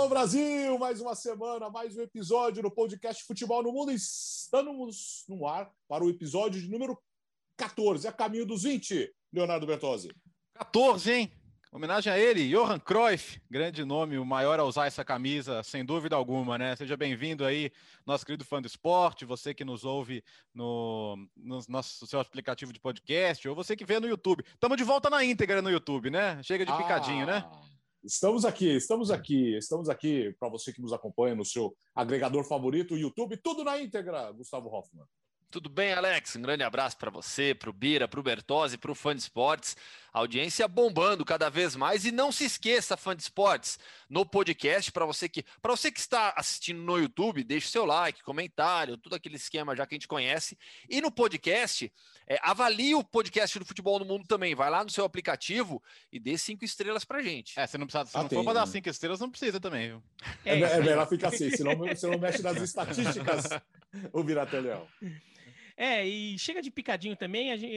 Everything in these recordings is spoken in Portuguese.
Alô Brasil, mais uma semana, mais um episódio no podcast Futebol no Mundo. Estamos no ar para o episódio de número 14, a caminho dos 20, Leonardo Bertozzi. 14, hein? Homenagem a ele, Johan Cruyff, grande nome, o maior a usar essa camisa, sem dúvida alguma, né? Seja bem-vindo aí, nosso querido fã do esporte, você que nos ouve no, no nosso seu aplicativo de podcast, ou você que vê no YouTube. Estamos de volta na íntegra no YouTube, né? Chega de picadinho, né? Estamos aqui, estamos aqui, estamos aqui para você que nos acompanha no seu agregador favorito, YouTube, tudo na íntegra, Gustavo Hoffman. Tudo bem, Alex? Um grande abraço para você, para o Bira, para o Bertozzi, para o Fã de Esportes. Audiência bombando cada vez mais. E não se esqueça, Fã de Esportes, no podcast, para você que para você que está assistindo no YouTube, deixe seu like, comentário, tudo aquele esquema já que a gente conhece. E no podcast, é, avalie o podcast do Futebol no Mundo também. Vai lá no seu aplicativo e dê cinco estrelas para gente. É, você não precisa, se ah, não tem, for para dar cinco estrelas, não precisa também, viu? É, é, é melhor ficar assim, senão você não mexe nas estatísticas, o Viratelhão. É, e chega de picadinho também. Gente,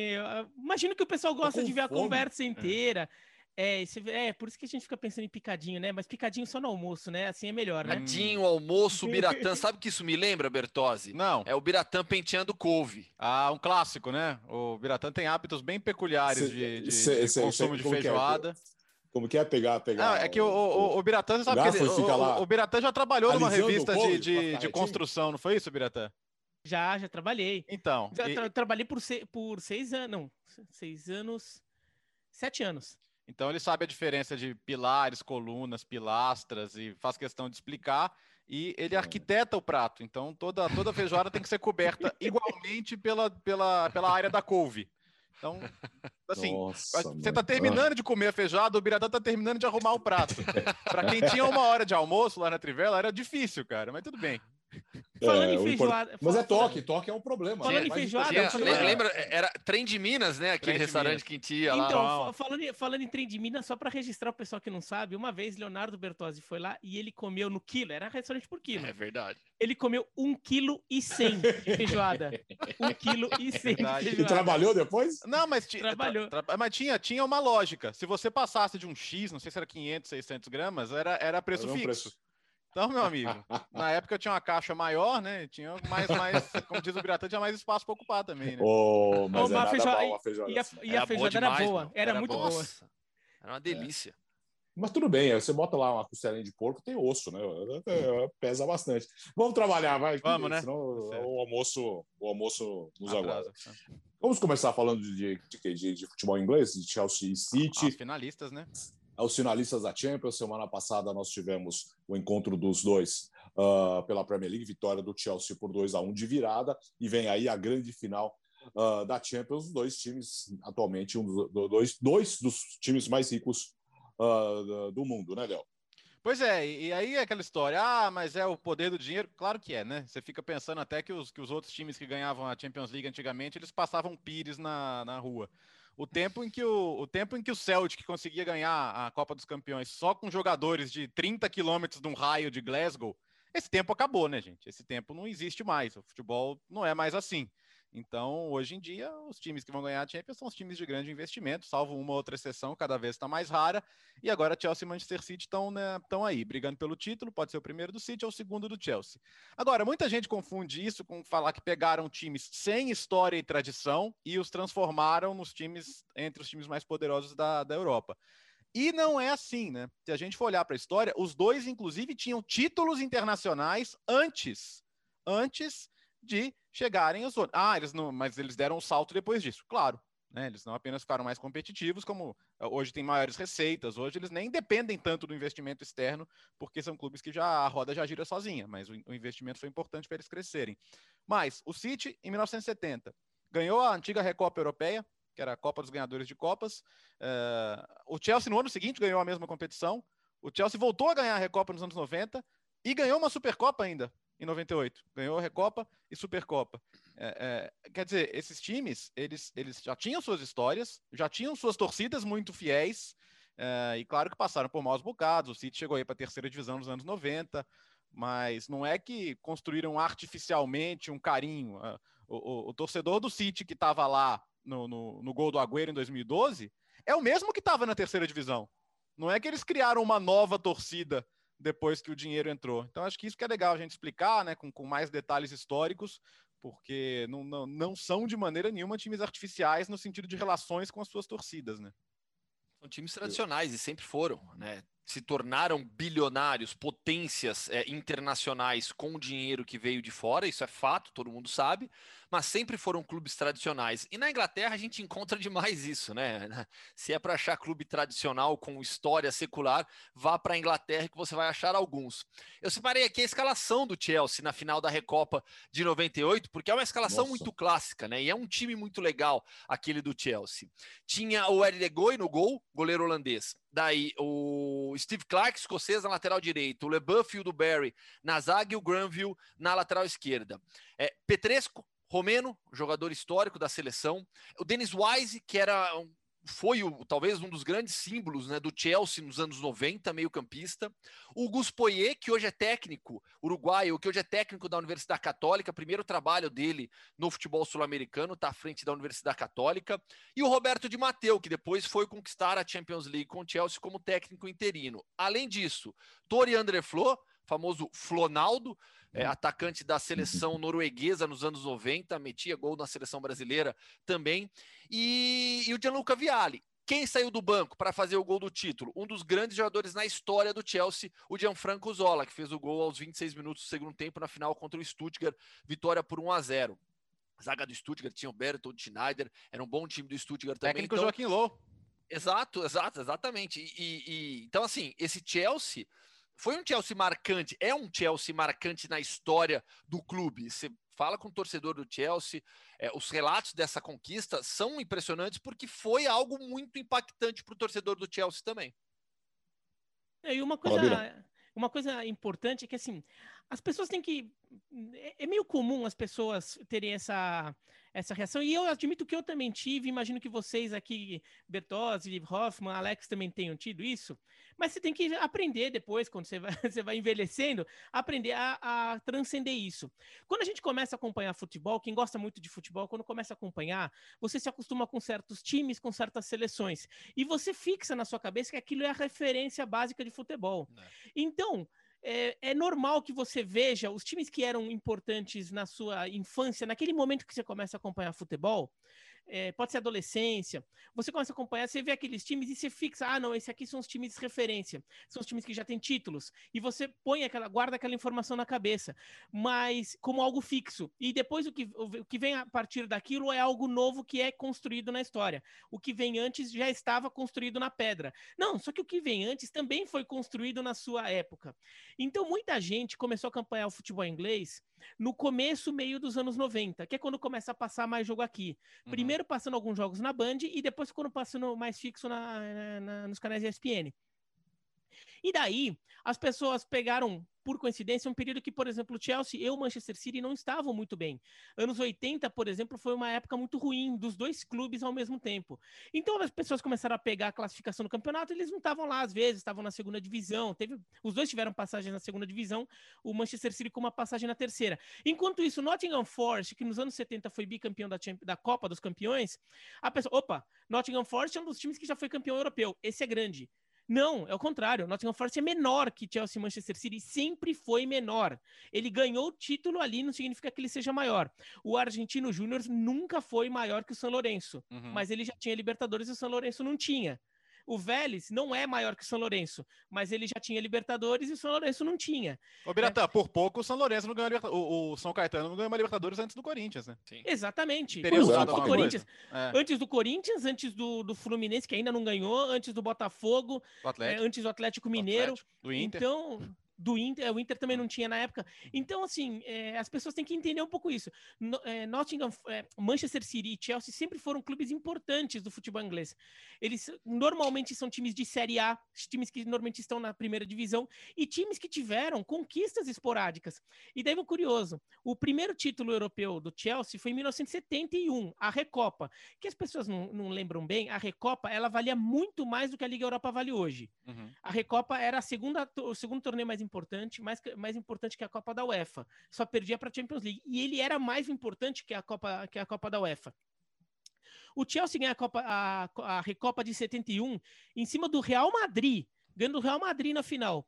imagino que o pessoal gosta de ver fome. a conversa inteira. É. É, é, por isso que a gente fica pensando em picadinho, né? Mas picadinho só no almoço, né? Assim é melhor, né? Picadinho, almoço, Biratã. Sabe o que isso me lembra, Bertozzi? Não. É o Biratã penteando couve. Ah, um clássico, né? O Biratã tem hábitos bem peculiares cê, de, de, cê, de consumo de feijoada. É? Como que é pegar, pegar? Não, é que o, o, o Biratã, você sabe que ele, o, o, Biratã já trabalhou numa revista de, de, de construção, não foi isso, Biratã? Já, já trabalhei. Então. Já e... tra trabalhei por, se por seis anos. Não, seis anos. Sete anos. Então ele sabe a diferença de pilares, colunas, pilastras e faz questão de explicar. E ele arquiteta o prato. Então toda, toda feijoada tem que ser coberta igualmente pela, pela, pela área da couve. Então, assim, Nossa, você está terminando de comer a feijoada, o Biratã está terminando de arrumar o prato. Para quem tinha uma hora de almoço lá na Trivela, era difícil, cara, mas tudo bem. Falando é, em feijoada. Mas é toque, toque é um problema. Falando né? em feijoada. Tinha, lembra, era Trem de Minas, né? Aquele restaurante que tinha lá. Então, falando, falando em Trem de Minas, só para registrar o pessoal que não sabe, uma vez Leonardo Bertozzi foi lá e ele comeu no quilo, era restaurante por quilo. É verdade. Ele comeu um quilo e cem de feijoada. um quilo e cem. E trabalhou depois? Não, mas, Trabalhou. Tra, tra, mas tinha, tinha uma lógica. Se você passasse de um X, não sei se era 500, 600 gramas, era, era preço era um fixo. Preço. Então, meu amigo, na época eu tinha uma caixa maior, né? Tinha mais, mais como diz o Biratã, tinha mais espaço para ocupar também, né? Oh, mas oh, a feijoada. E a, e a feijoada era boa, era, era muito boa. Nossa, era uma delícia. É. Mas tudo bem, você bota lá uma costelinha de porco, tem osso, né? É, pesa bastante. Vamos trabalhar, vai. Vamos, né? Senão o almoço, o almoço nos aguarda. Vamos começar falando de, de, de, de futebol inglês, de Chelsea e City. As finalistas, né? Aos finalistas da Champions. Semana passada nós tivemos o encontro dos dois uh, pela Premier League, vitória do Chelsea por 2 a 1 de virada, e vem aí a grande final uh, da Champions, dois times atualmente, um dos, dois, dois dos times mais ricos uh, do mundo, né, Léo? Pois é, e aí é aquela história, ah, mas é o poder do dinheiro? Claro que é, né? Você fica pensando até que os, que os outros times que ganhavam a Champions League antigamente, eles passavam pires na, na rua. O tempo em que o, o tempo em que o Celtic conseguia ganhar a Copa dos Campeões só com jogadores de 30 quilômetros de um raio de Glasgow, esse tempo acabou, né, gente? Esse tempo não existe mais. O futebol não é mais assim. Então, hoje em dia, os times que vão ganhar a Champions são os times de grande investimento, salvo uma outra exceção, cada vez está mais rara. E agora Chelsea e Manchester City estão né, aí, brigando pelo título. Pode ser o primeiro do City ou o segundo do Chelsea. Agora, muita gente confunde isso com falar que pegaram times sem história e tradição e os transformaram nos times entre os times mais poderosos da, da Europa. E não é assim, né? Se a gente for olhar para a história, os dois, inclusive, tinham títulos internacionais antes, antes de chegarem aos outros. Ah, eles não, mas eles deram um salto depois disso. Claro, né? Eles não apenas ficaram mais competitivos, como eh, hoje tem maiores receitas, hoje eles nem dependem tanto do investimento externo, porque são clubes que já a roda já gira sozinha, mas o, o investimento foi importante para eles crescerem. Mas o City, em 1970, ganhou a antiga Recopa Europeia, que era a Copa dos Ganhadores de Copas. Uh, o Chelsea, no ano seguinte, ganhou a mesma competição. O Chelsea voltou a ganhar a Recopa nos anos 90 e ganhou uma Supercopa ainda, em 98. Ganhou a Recopa e Supercopa. É, é, quer dizer, esses times, eles, eles já tinham suas histórias, já tinham suas torcidas muito fiéis, é, e claro que passaram por maus bocados. O City chegou aí para a terceira divisão nos anos 90, mas não é que construíram artificialmente um carinho. O, o, o torcedor do City que estava lá no, no, no gol do Agüero em 2012 é o mesmo que estava na terceira divisão. Não é que eles criaram uma nova torcida depois que o dinheiro entrou. Então, acho que isso que é legal a gente explicar, né, com, com mais detalhes históricos, porque não, não, não são de maneira nenhuma times artificiais no sentido de relações com as suas torcidas, né? São times tradicionais e sempre foram, né? Se tornaram bilionários, potências é, internacionais com o dinheiro que veio de fora, isso é fato, todo mundo sabe, mas sempre foram clubes tradicionais. E na Inglaterra a gente encontra demais isso, né? Se é para achar clube tradicional com história secular, vá para a Inglaterra que você vai achar alguns. Eu separei aqui a escalação do Chelsea na final da Recopa de 98, porque é uma escalação Nossa. muito clássica, né? E é um time muito legal aquele do Chelsea. Tinha o Eddie Goy no gol, goleiro holandês. Daí o Steve Clark, escocês, na lateral direita, o LeBuff e o do Barry na zaga e o Granville na lateral esquerda. É, Petresco, Romeno, jogador histórico da seleção. O Dennis Wise, que era foi o, talvez um dos grandes símbolos né, do Chelsea nos anos 90, meio-campista. O Gus Poyet, que hoje é técnico uruguaio, que hoje é técnico da Universidade Católica, primeiro trabalho dele no futebol sul-americano, está à frente da Universidade Católica. E o Roberto Di Matteo, que depois foi conquistar a Champions League com o Chelsea como técnico interino. Além disso, Tori André Flo, famoso Flonaldo, é, uhum. atacante da seleção norueguesa nos anos 90, metia gol na seleção brasileira também. E, e o Gianluca Vialli. Quem saiu do banco para fazer o gol do título? Um dos grandes jogadores na história do Chelsea, o Gianfranco Zola, que fez o gol aos 26 minutos do segundo tempo na final contra o Stuttgart, vitória por 1 a 0. zaga do Stuttgart tinha o Bertold Schneider, era um bom time do Stuttgart também. Técnico então... Joaquim Low. Exato, exato, exatamente. E, e, então, assim, esse Chelsea foi um Chelsea marcante, é um Chelsea marcante na história do clube. Você fala com o torcedor do Chelsea, é, os relatos dessa conquista são impressionantes porque foi algo muito impactante para o torcedor do Chelsea também. É, e uma coisa, uma coisa importante é que assim, as pessoas têm que. É, é meio comum as pessoas terem essa essa reação. E eu admito que eu também tive, imagino que vocês aqui, Bertozzi, Hoffman, Alex também tenham tido isso. Mas você tem que aprender depois, quando você vai, você vai envelhecendo, aprender a, a transcender isso. Quando a gente começa a acompanhar futebol, quem gosta muito de futebol, quando começa a acompanhar, você se acostuma com certos times, com certas seleções. E você fixa na sua cabeça que aquilo é a referência básica de futebol. É. Então, é, é, normal que você veja os times que eram importantes na sua infância, naquele momento que você começa a acompanhar futebol, é, pode ser adolescência, você começa a acompanhar, você vê aqueles times e você fixa, ah, não, esse aqui são os times de referência, são os times que já têm títulos, e você põe aquela, guarda aquela informação na cabeça, mas como algo fixo. E depois o que, o que vem a partir daquilo é algo novo que é construído na história. O que vem antes já estava construído na pedra. Não, só que o que vem antes também foi construído na sua época. Então muita gente começou a acompanhar o futebol inglês no começo, meio dos anos 90, que é quando começa a passar mais jogo aqui. Uhum. Primeiro passando alguns jogos na Band e depois quando passando mais fixo na, na, nos canais ESPN. E daí, as pessoas pegaram por coincidência, um período que, por exemplo, o Chelsea e o Manchester City não estavam muito bem. Anos 80, por exemplo, foi uma época muito ruim dos dois clubes ao mesmo tempo. Então as pessoas começaram a pegar a classificação do campeonato, eles não estavam lá às vezes, estavam na segunda divisão. Teve, os dois tiveram passagem na segunda divisão, o Manchester City com uma passagem na terceira. Enquanto isso, Nottingham Forest, que nos anos 70 foi bicampeão da, da Copa dos Campeões, a pessoa, opa, Nottingham Forest é um dos times que já foi campeão europeu. Esse é grande. Não, é o contrário. O Nottingham Forest é menor que Chelsea e Manchester City, sempre foi menor. Ele ganhou o título ali, não significa que ele seja maior. O Argentino Júnior nunca foi maior que o São Lourenço, uhum. mas ele já tinha Libertadores e o São Lourenço não tinha. O Vélez não é maior que o São Lourenço, mas ele já tinha Libertadores e o São Lourenço não tinha. Ô, Biratã, é... por pouco o São Lourenço não ganhou o, o São Caetano não ganhou uma Libertadores antes do Corinthians, né? Sim. Exatamente. Antes do, Corinthians, é. antes do Corinthians, antes do, do Fluminense, que ainda não ganhou, antes do Botafogo, é, antes do Atlético Mineiro. Do Atlético, do Inter. Então, do Inter, o Inter também não tinha na época. Então, assim, é, as pessoas têm que entender um pouco isso. No, é, Nottingham, é, Manchester City e Chelsea sempre foram clubes importantes do futebol inglês. Eles normalmente são times de Série A, times que normalmente estão na primeira divisão, e times que tiveram conquistas esporádicas. E daí, um curioso, o primeiro título europeu do Chelsea foi em 1971, a Recopa, que as pessoas não, não lembram bem, a Recopa, ela valia muito mais do que a Liga Europa vale hoje. Uhum. A Recopa era a segunda, o segundo torneio mais importante, mais, mais importante que a Copa da UEFA. Só perdia para a Champions League. E ele era mais importante que a Copa, que a Copa da UEFA. O Chelsea ganha a, Copa, a, a Recopa de 71 em cima do Real Madrid, ganhando o Real Madrid na final.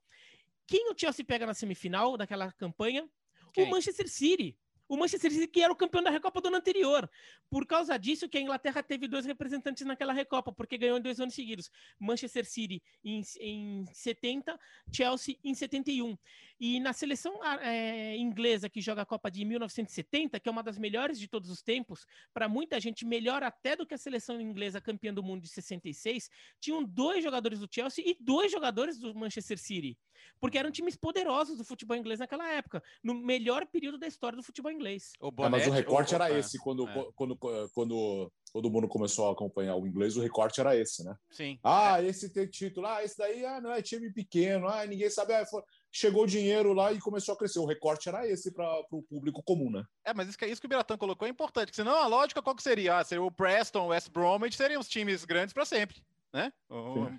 Quem o Chelsea pega na semifinal daquela campanha? Quem? O Manchester City. O Manchester City, que era o campeão da Recopa do ano anterior. Por causa disso, que a Inglaterra teve dois representantes naquela Recopa, porque ganhou em dois anos seguidos. Manchester City em, em 70, Chelsea em 71. E na seleção é, inglesa que joga a Copa de 1970, que é uma das melhores de todos os tempos, para muita gente melhor até do que a seleção inglesa campeã do mundo de 66, tinham dois jogadores do Chelsea e dois jogadores do Manchester City, porque eram times poderosos do futebol inglês naquela época, no melhor período da história do futebol inglês. O Bonete, é, mas o recorte o, era esse quando, é. quando, quando todo mundo começou a acompanhar o inglês, o recorte era esse, né? Sim. Ah, é. esse tem título, ah, esse daí ah, não é time pequeno, ah, ninguém sabe. Ah, foi chegou o dinheiro lá e começou a crescer. O recorte era esse para o público comum, né? É, mas isso que, isso que o Biratã colocou é importante, senão a lógica qual que seria? Ah, seria o Preston, o West Bromwich, seriam os times grandes para sempre né?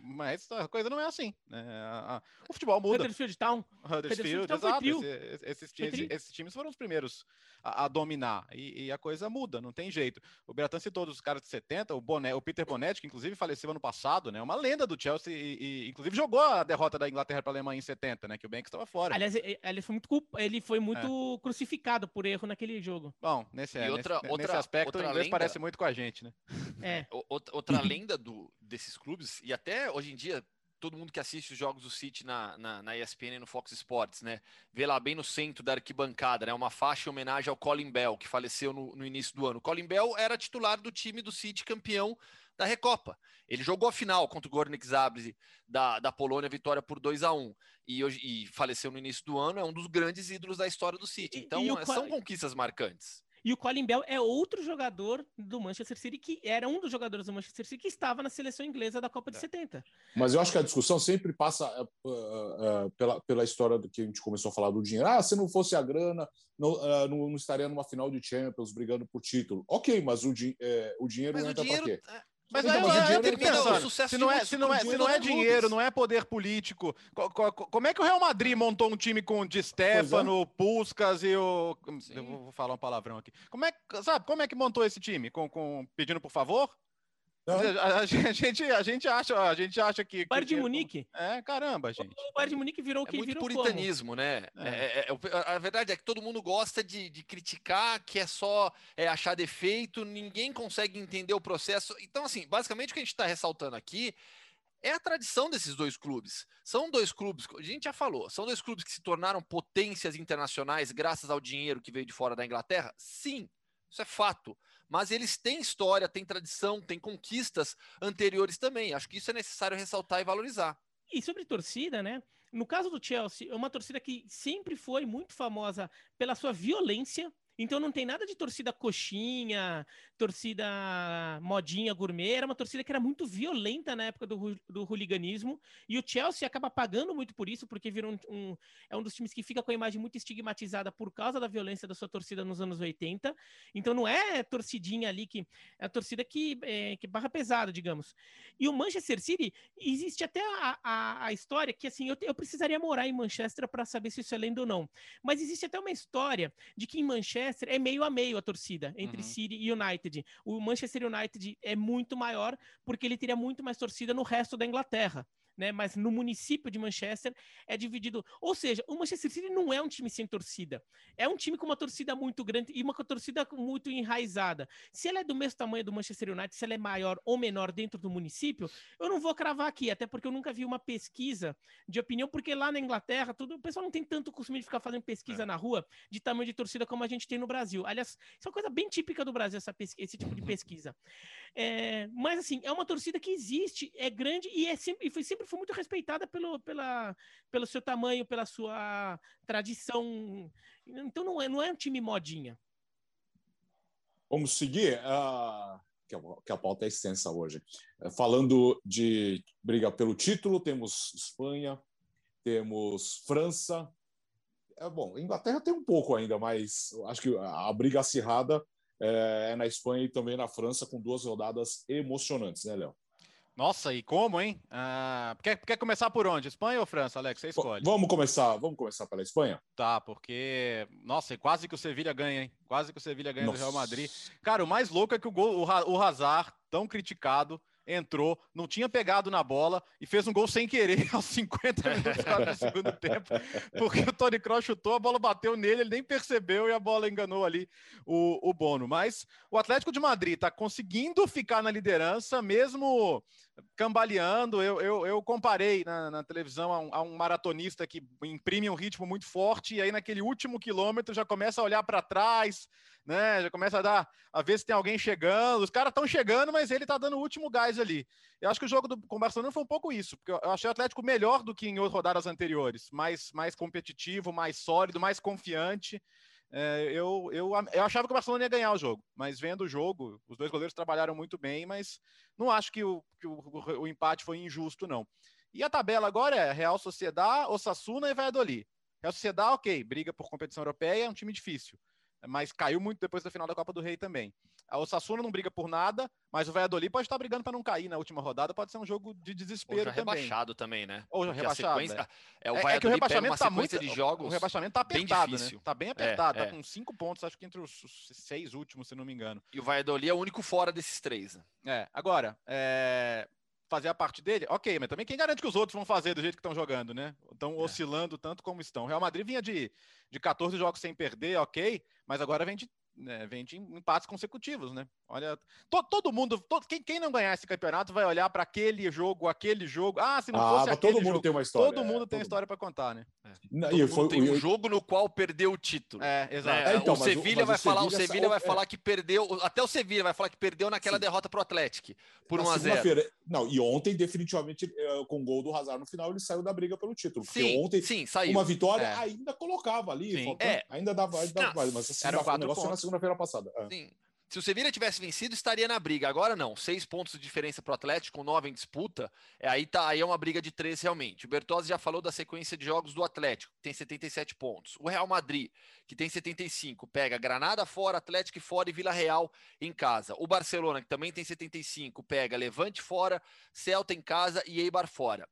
Mas a coisa não é assim. Né? o futebol muda. Huddersfield Town. Huddersfield, exato. Esse, esses, esses, times foram os primeiros a, a dominar e, e, a coisa muda, não tem jeito. O Beratan citou os caras de 70, o, Bonet, o Peter Bonetti, que inclusive faleceu ano passado, né? Uma lenda do Chelsea e, e inclusive jogou a derrota da Inglaterra para a Alemanha em 70, né? Que o Banks estava fora. Aliás, ele foi muito, ele foi muito é. crucificado por erro naquele jogo. Bom, nesse, é, outra, nesse, outra, nesse aspecto, outra o inglês lenda... parece muito com a gente, né? É. Outra lenda do, desses clubes, e até hoje em dia, todo mundo que assiste os jogos do City na, na, na, ESPN e no Fox Sports, né? Vê lá bem no centro da arquibancada, né? Uma faixa em homenagem ao Colin Bell, que faleceu no, no início do ano. O Colin Bell era titular do time do City campeão da Recopa. Ele jogou a final contra o Gornik Zabrze da, da Polônia, vitória por 2 a 1 e, hoje, e faleceu no início do ano, é um dos grandes ídolos da história do City. Então, e, e o... são conquistas marcantes. E o Colin Bell é outro jogador do Manchester City, que era um dos jogadores do Manchester City que estava na seleção inglesa da Copa de é. 70. Mas eu acho que a discussão sempre passa uh, uh, pela, pela história do que a gente começou a falar do dinheiro. Ah, se não fosse a grana, não, uh, não, não estaria numa final de Champions brigando por título. Ok, mas o, di o dinheiro mas entra para quê? É, mas então, aí, mas eu, pensando, sucesso se não é, se não é, se não é dinheiro, não é poder político, como é que o Real Madrid montou um time com o Di Stefano, é. Puskas e o... Sim. Eu vou falar um palavrão aqui. Como é, sabe, como é que montou esse time? Com, com pedindo por favor? A, a, gente, a gente acha, a gente acha que. O Bayern de Munique. É, caramba, gente. O Bayern de Munique virou o é que muito virou puritanismo, como? né? É. É, é, é a verdade é que todo mundo gosta de, de criticar, que é só é, achar defeito, ninguém consegue entender o processo. Então, assim, basicamente o que a gente está ressaltando aqui é a tradição desses dois clubes. São dois clubes, a gente já falou, são dois clubes que se tornaram potências internacionais graças ao dinheiro que veio de fora da Inglaterra? Sim, isso é fato mas eles têm história, têm tradição, têm conquistas anteriores também. Acho que isso é necessário ressaltar e valorizar. E sobre torcida, né? No caso do Chelsea, é uma torcida que sempre foi muito famosa pela sua violência, então não tem nada de torcida coxinha, torcida modinha, gourmet. Era uma torcida que era muito violenta na época do, do hooliganismo. E o Chelsea acaba pagando muito por isso, porque virou um, um, é um dos times que fica com a imagem muito estigmatizada por causa da violência da sua torcida nos anos 80. Então não é torcidinha ali que. É a torcida que, é, que barra pesado, digamos. E o Manchester City, existe até a, a, a história que assim, eu, eu precisaria morar em Manchester para saber se isso é lenda ou não. Mas existe até uma história de que em Manchester Manchester é meio a meio a torcida entre uhum. City e United. O Manchester United é muito maior porque ele teria muito mais torcida no resto da Inglaterra né? Mas no município de Manchester é dividido. Ou seja, o Manchester City não é um time sem torcida. É um time com uma torcida muito grande e uma torcida muito enraizada. Se ela é do mesmo tamanho do Manchester United, se ela é maior ou menor dentro do município, eu não vou cravar aqui, até porque eu nunca vi uma pesquisa de opinião, porque lá na Inglaterra, tudo, o pessoal não tem tanto costume de ficar fazendo pesquisa é. na rua de tamanho de torcida como a gente tem no Brasil. Aliás, isso é uma coisa bem típica do Brasil, essa esse tipo de pesquisa. É, mas assim, é uma torcida que existe, é grande e é sempre, e foi sempre foi muito respeitada pelo, pela, pelo seu tamanho, pela sua tradição. Então não é, não é um time modinha. Vamos seguir. Uh, que, a, pauta é extensa hoje. Falando de briga pelo título, temos Espanha, temos França. É, bom, Inglaterra tem um pouco ainda, mas acho que a, a briga acirrada é, é na Espanha e também na França, com duas rodadas emocionantes, né, Léo? Nossa, e como, hein? Ah, quer, quer começar por onde? Espanha ou França, Alex? Você escolhe. Vamos começar, vamos começar pela Espanha? Tá, porque. Nossa, quase que o Sevilha ganha, hein? Quase que o Sevilha ganha Nossa. do Real Madrid. Cara, o mais louco é que o, gol, o Hazard, tão criticado, entrou, não tinha pegado na bola e fez um gol sem querer aos 50 minutos do segundo tempo, porque o Tony Kroos chutou, a bola bateu nele, ele nem percebeu e a bola enganou ali o, o Bono. Mas o Atlético de Madrid está conseguindo ficar na liderança, mesmo cambaleando. Eu, eu, eu comparei na, na televisão a um, a um, maratonista que imprime um ritmo muito forte e aí naquele último quilômetro já começa a olhar para trás, né? Já começa a dar a ver se tem alguém chegando. Os caras estão chegando, mas ele está dando o último gás ali. Eu acho que o jogo do, com o Barcelona foi um pouco isso, porque eu achei o Atlético melhor do que em outras rodadas anteriores, mais, mais competitivo, mais sólido, mais confiante. É, eu, eu, eu achava que o Barcelona ia ganhar o jogo, mas vendo o jogo, os dois goleiros trabalharam muito bem, mas não acho que o, que o, o empate foi injusto, não. E a tabela agora é Real Sociedad, Osasuna e Valladolid. Real Sociedad, ok, briga por competição europeia, é um time difícil mas caiu muito depois da final da Copa do Rei também. A Osasuna não briga por nada, mas o Valladolid pode estar brigando para não cair na última rodada, pode ser um jogo de desespero Ou já também. rebaixado também, né? Ou já rebaixado. Sequência... É. é, o é, é que o rebaixamento tá muito de jogos. O rebaixamento tá apertado, bem né? Tá bem apertado, é, tá é. com cinco pontos, acho que entre os seis últimos, se não me engano. E o Valladolid é o único fora desses três. Né? É, agora, é fazer a parte dele, ok, mas também quem garante que os outros vão fazer do jeito que estão jogando, né? Estão é. oscilando tanto como estão. O Real Madrid vinha de, de 14 jogos sem perder, ok, mas agora vem de né, vem de empates consecutivos, né? Olha, to, todo mundo, todo, quem, quem não ganhar esse campeonato vai olhar para aquele jogo, aquele jogo. Ah, se não ah, fosse todo mundo jogo, tem uma história. Todo mundo é, tem todo história para contar, né? É. Não, e foi, tem um jogo no qual perdeu o título. É, exato. Né? É, então, o Sevilha vai falar, o Sevilha vai falar que perdeu, até o Sevilha vai falar que perdeu naquela Sim. derrota pro Atlético por 1 a 0. Não, e ontem definitivamente eh, com o gol do Hazard no final ele saiu da briga pelo título, porque sim, ontem sim, saiu. uma vitória é. ainda colocava ali, faltando, é. ainda dava, ainda dava mas assim, era o negócio segunda-feira passada. É. Sim. Se o Sevilla tivesse vencido, estaria na briga. Agora não, seis pontos de diferença para o Atlético, nove em disputa. É, aí, tá, aí é uma briga de três realmente. O Bertozzi já falou da sequência de jogos do Atlético, que tem 77 pontos. O Real Madrid, que tem 75, pega Granada fora, Atlético fora e Vila Real em casa. O Barcelona, que também tem 75, pega Levante fora, Celta em casa e Eibar fora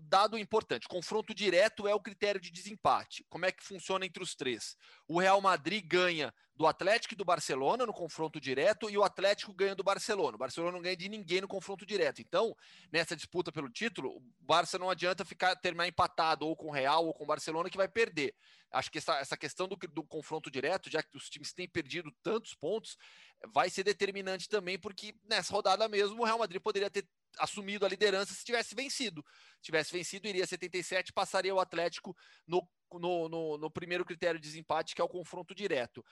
dado importante: confronto direto é o critério de desempate. Como é que funciona entre os três? O Real Madrid ganha do Atlético e do Barcelona no confronto direto e o Atlético ganha do Barcelona. O Barcelona não ganha de ninguém no confronto direto. Então, nessa disputa pelo título, o Barça não adianta ficar terminar empatado ou com o Real ou com o Barcelona que vai perder. Acho que essa, essa questão do, do confronto direto, já que os times têm perdido tantos pontos, vai ser determinante também, porque nessa rodada mesmo o Real Madrid poderia ter assumido a liderança se tivesse vencido. Se tivesse vencido, iria 77, passaria o Atlético no, no, no, no primeiro critério de desempate, que é o confronto direto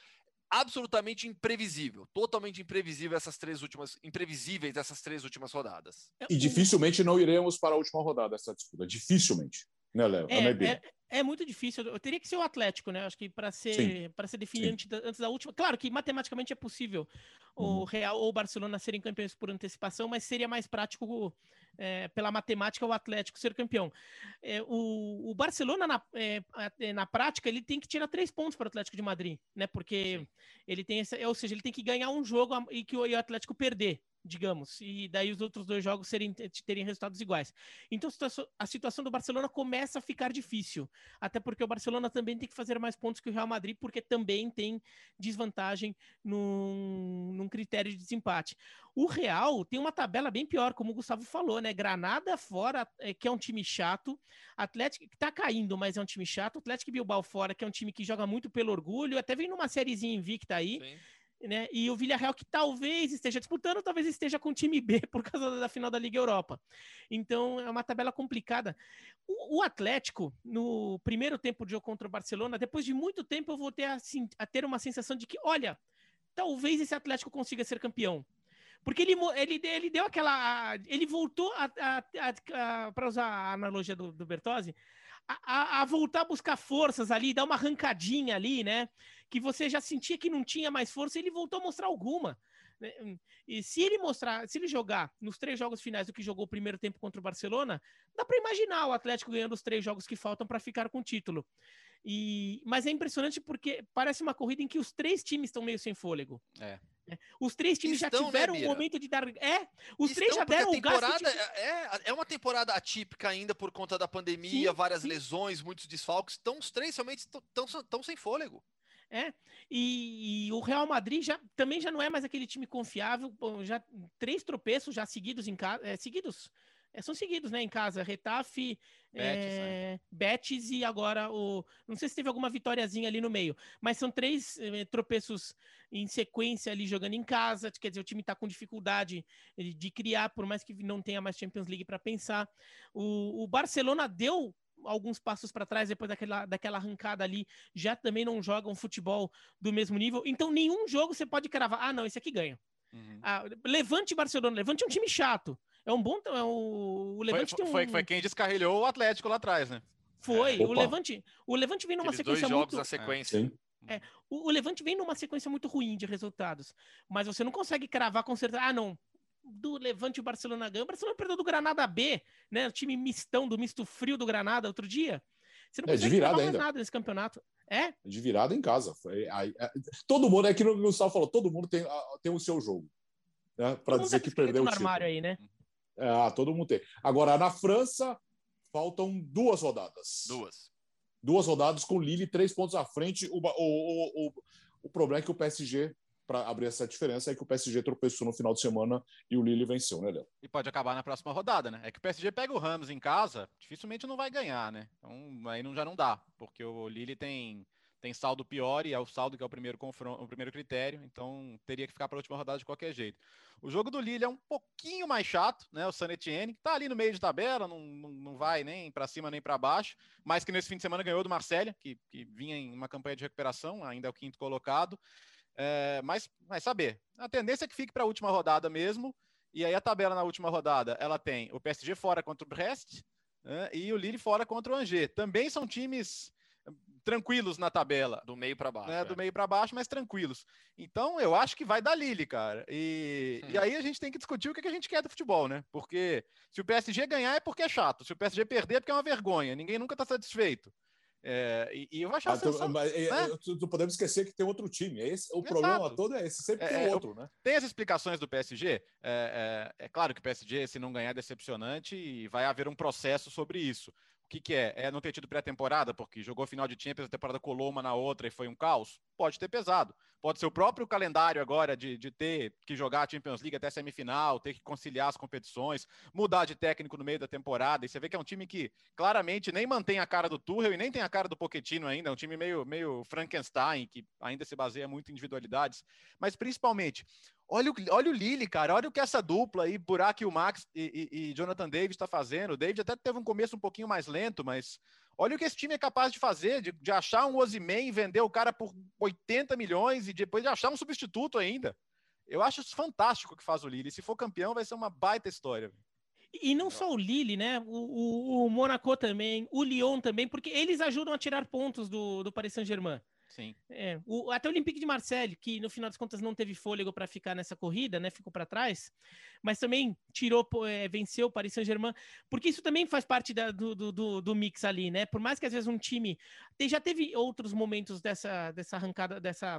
absolutamente imprevisível, totalmente imprevisível essas três últimas, imprevisíveis essas três últimas rodadas. E dificilmente não iremos para a última rodada dessa disputa, dificilmente, né, Léo? É, é, é, muito difícil. Eu teria que ser o Atlético, né? Acho que para ser para ser definido antes da, antes da, última, claro que matematicamente é possível o uhum. Real ou o Barcelona serem campeões por antecipação, mas seria mais prático é, pela matemática o Atlético ser campeão. É, o, o, Barcelona, na, é, é, na prática, ele tem que tirar três pontos para o Atlético de Madrid, né? Porque Sim. ele tem essa, ou seja, ele tem que ganhar um jogo e que o, e o Atlético perder digamos, e daí os outros dois jogos serem, terem resultados iguais. Então a situação do Barcelona começa a ficar difícil, até porque o Barcelona também tem que fazer mais pontos que o Real Madrid, porque também tem desvantagem num, num critério de desempate. O Real tem uma tabela bem pior, como o Gustavo falou, né? Granada fora, é, que é um time chato, Atlético que tá caindo, mas é um time chato, Atlético Bilbao fora, que é um time que joga muito pelo orgulho, até vem numa sériezinha invicta aí. Sim né? E o Villarreal que talvez esteja disputando, talvez esteja com o time B por causa da final da Liga Europa. Então é uma tabela complicada. O, o Atlético, no primeiro tempo de jogo contra o Barcelona, depois de muito tempo eu voltei a, assim, a ter uma sensação de que, olha, talvez esse Atlético consiga ser campeão. Porque ele, ele, ele deu aquela. Ele voltou a, a, a, a para usar a analogia do, do Bertozzi, a, a, voltar a buscar forças ali, dar uma arrancadinha ali, né? que você já sentia que não tinha mais força, ele voltou a mostrar alguma. Né? E se ele mostrar, se ele jogar nos três jogos finais do que jogou o primeiro tempo contra o Barcelona, dá para imaginar o Atlético ganhando os três jogos que faltam para ficar com o título. E, mas é impressionante porque parece uma corrida em que os três times estão meio sem fôlego. É. é. Os três times Estão, já né, tiveram né, um momento de dar. É, os Estão, três já deram a temporada de... é, é uma temporada atípica ainda por conta da pandemia, sim, várias sim. lesões, muitos desfalques. Então, os três realmente estão sem fôlego. É, e, e, o Real Madrid já, também já não é mais aquele time confiável, já três tropeços já seguidos em casa, é, seguidos, é, são seguidos, né, em casa, Retafe, Betis, é, né? Betis e agora o, não sei se teve alguma vitóriazinha ali no meio, mas são três é, tropeços em sequência ali jogando em casa, quer dizer, o time está com dificuldade de criar, por mais que não tenha mais Champions League para pensar. O, o Barcelona deu alguns passos para trás depois daquela, daquela arrancada ali, já também não jogam futebol do mesmo nível. Então, nenhum jogo você pode cravar. Ah, não, esse aqui ganha. Uhum. Ah, Levante Barcelona. Levante é um time chato. É um bom. É um, o Levante foi, tem um... foi, foi quem descarrilhou o Atlético lá atrás, né? Foi. É. O Levante, o Levante vem numa Aqueles sequência dois jogos muito. na sequência. É, o, o, Levante vem numa sequência muito ruim de resultados, mas você não consegue cravar com certeza. Ah, não. Do Levante o Barcelona ganhou. O Barcelona perdeu do Granada B, né? O time mistão do misto frio do Granada outro dia. Você não é, consegue de virada cravar ainda. mais nada nesse campeonato. É? De virada em casa. Foi, aí, é, todo mundo, é que o Gustavo falou, todo mundo tem, tem o seu jogo. Né, para dizer que perdeu o no título. armário aí, né? Ah, todo mundo tem. Agora, na França, faltam duas rodadas. Duas. Duas rodadas com o Lille, três pontos à frente. O, o, o, o problema é que o PSG, para abrir essa diferença, é que o PSG tropeçou no final de semana e o Lille venceu, né, Léo? E pode acabar na próxima rodada, né? É que o PSG pega o Rams em casa, dificilmente não vai ganhar, né? Então aí não, já não dá, porque o Lille tem tem saldo pior e é o saldo que é o primeiro confronto, o primeiro critério, então teria que ficar para a última rodada de qualquer jeito. O jogo do Lille é um pouquinho mais chato, né? O San Etienne, que tá ali no meio de tabela, não, não, não vai nem para cima nem para baixo, mas que nesse fim de semana ganhou do Marselha, que, que vinha em uma campanha de recuperação, ainda é o quinto colocado. É, mas vai saber. A tendência é que fique para a última rodada mesmo. E aí a tabela na última rodada, ela tem o PSG fora contra o Brest né, e o Lille fora contra o Angers. Também são times tranquilos na tabela. Do meio para baixo. Né? É. Do meio para baixo, mas tranquilos. Então, eu acho que vai dar Lille, cara. E, hum. e aí a gente tem que discutir o que a gente quer do futebol, né? Porque se o PSG ganhar é porque é chato. Se o PSG perder é porque é uma vergonha. Ninguém nunca está satisfeito. É, e, e, eu vou achar ah, tu, mas, né? tu, podemos esquecer que tem outro time. Esse, o Exato. problema todo é esse, sempre é, tem outro, né? Tem as explicações do PSG. É, é, claro que o PSG, se não ganhar, é decepcionante e vai haver um processo sobre isso que, que é? É não ter tido pré-temporada, porque jogou final de Champions, a temporada colou uma na outra e foi um caos? Pode ter pesado. Pode ser o próprio calendário agora de, de ter que jogar a Champions League até semifinal, ter que conciliar as competições, mudar de técnico no meio da temporada. E você vê que é um time que claramente nem mantém a cara do Tuchel e nem tem a cara do Pochettino ainda. É um time meio, meio Frankenstein, que ainda se baseia muito em individualidades. Mas principalmente, Olha o, olha o Lille, cara. Olha o que essa dupla aí, Burak e o Max e, e, e Jonathan Davis está fazendo. O David até teve um começo um pouquinho mais lento, mas olha o que esse time é capaz de fazer, de, de achar um Ozyman e vender o cara por 80 milhões e depois de achar um substituto ainda. Eu acho fantástico que faz o Lille. Se for campeão, vai ser uma baita história. E não só o Lille, né? O, o, o Monaco também, o Lyon também, porque eles ajudam a tirar pontos do, do Paris Saint-Germain. Sim. É, o, até o Olympique de Marseille, que no final das contas não teve fôlego para ficar nessa corrida, né? Ficou para trás, mas também tirou, é, venceu o Paris Saint-Germain, porque isso também faz parte da, do, do, do, mix ali, né? Por mais que às vezes um time já teve outros momentos dessa, dessa arrancada, dessa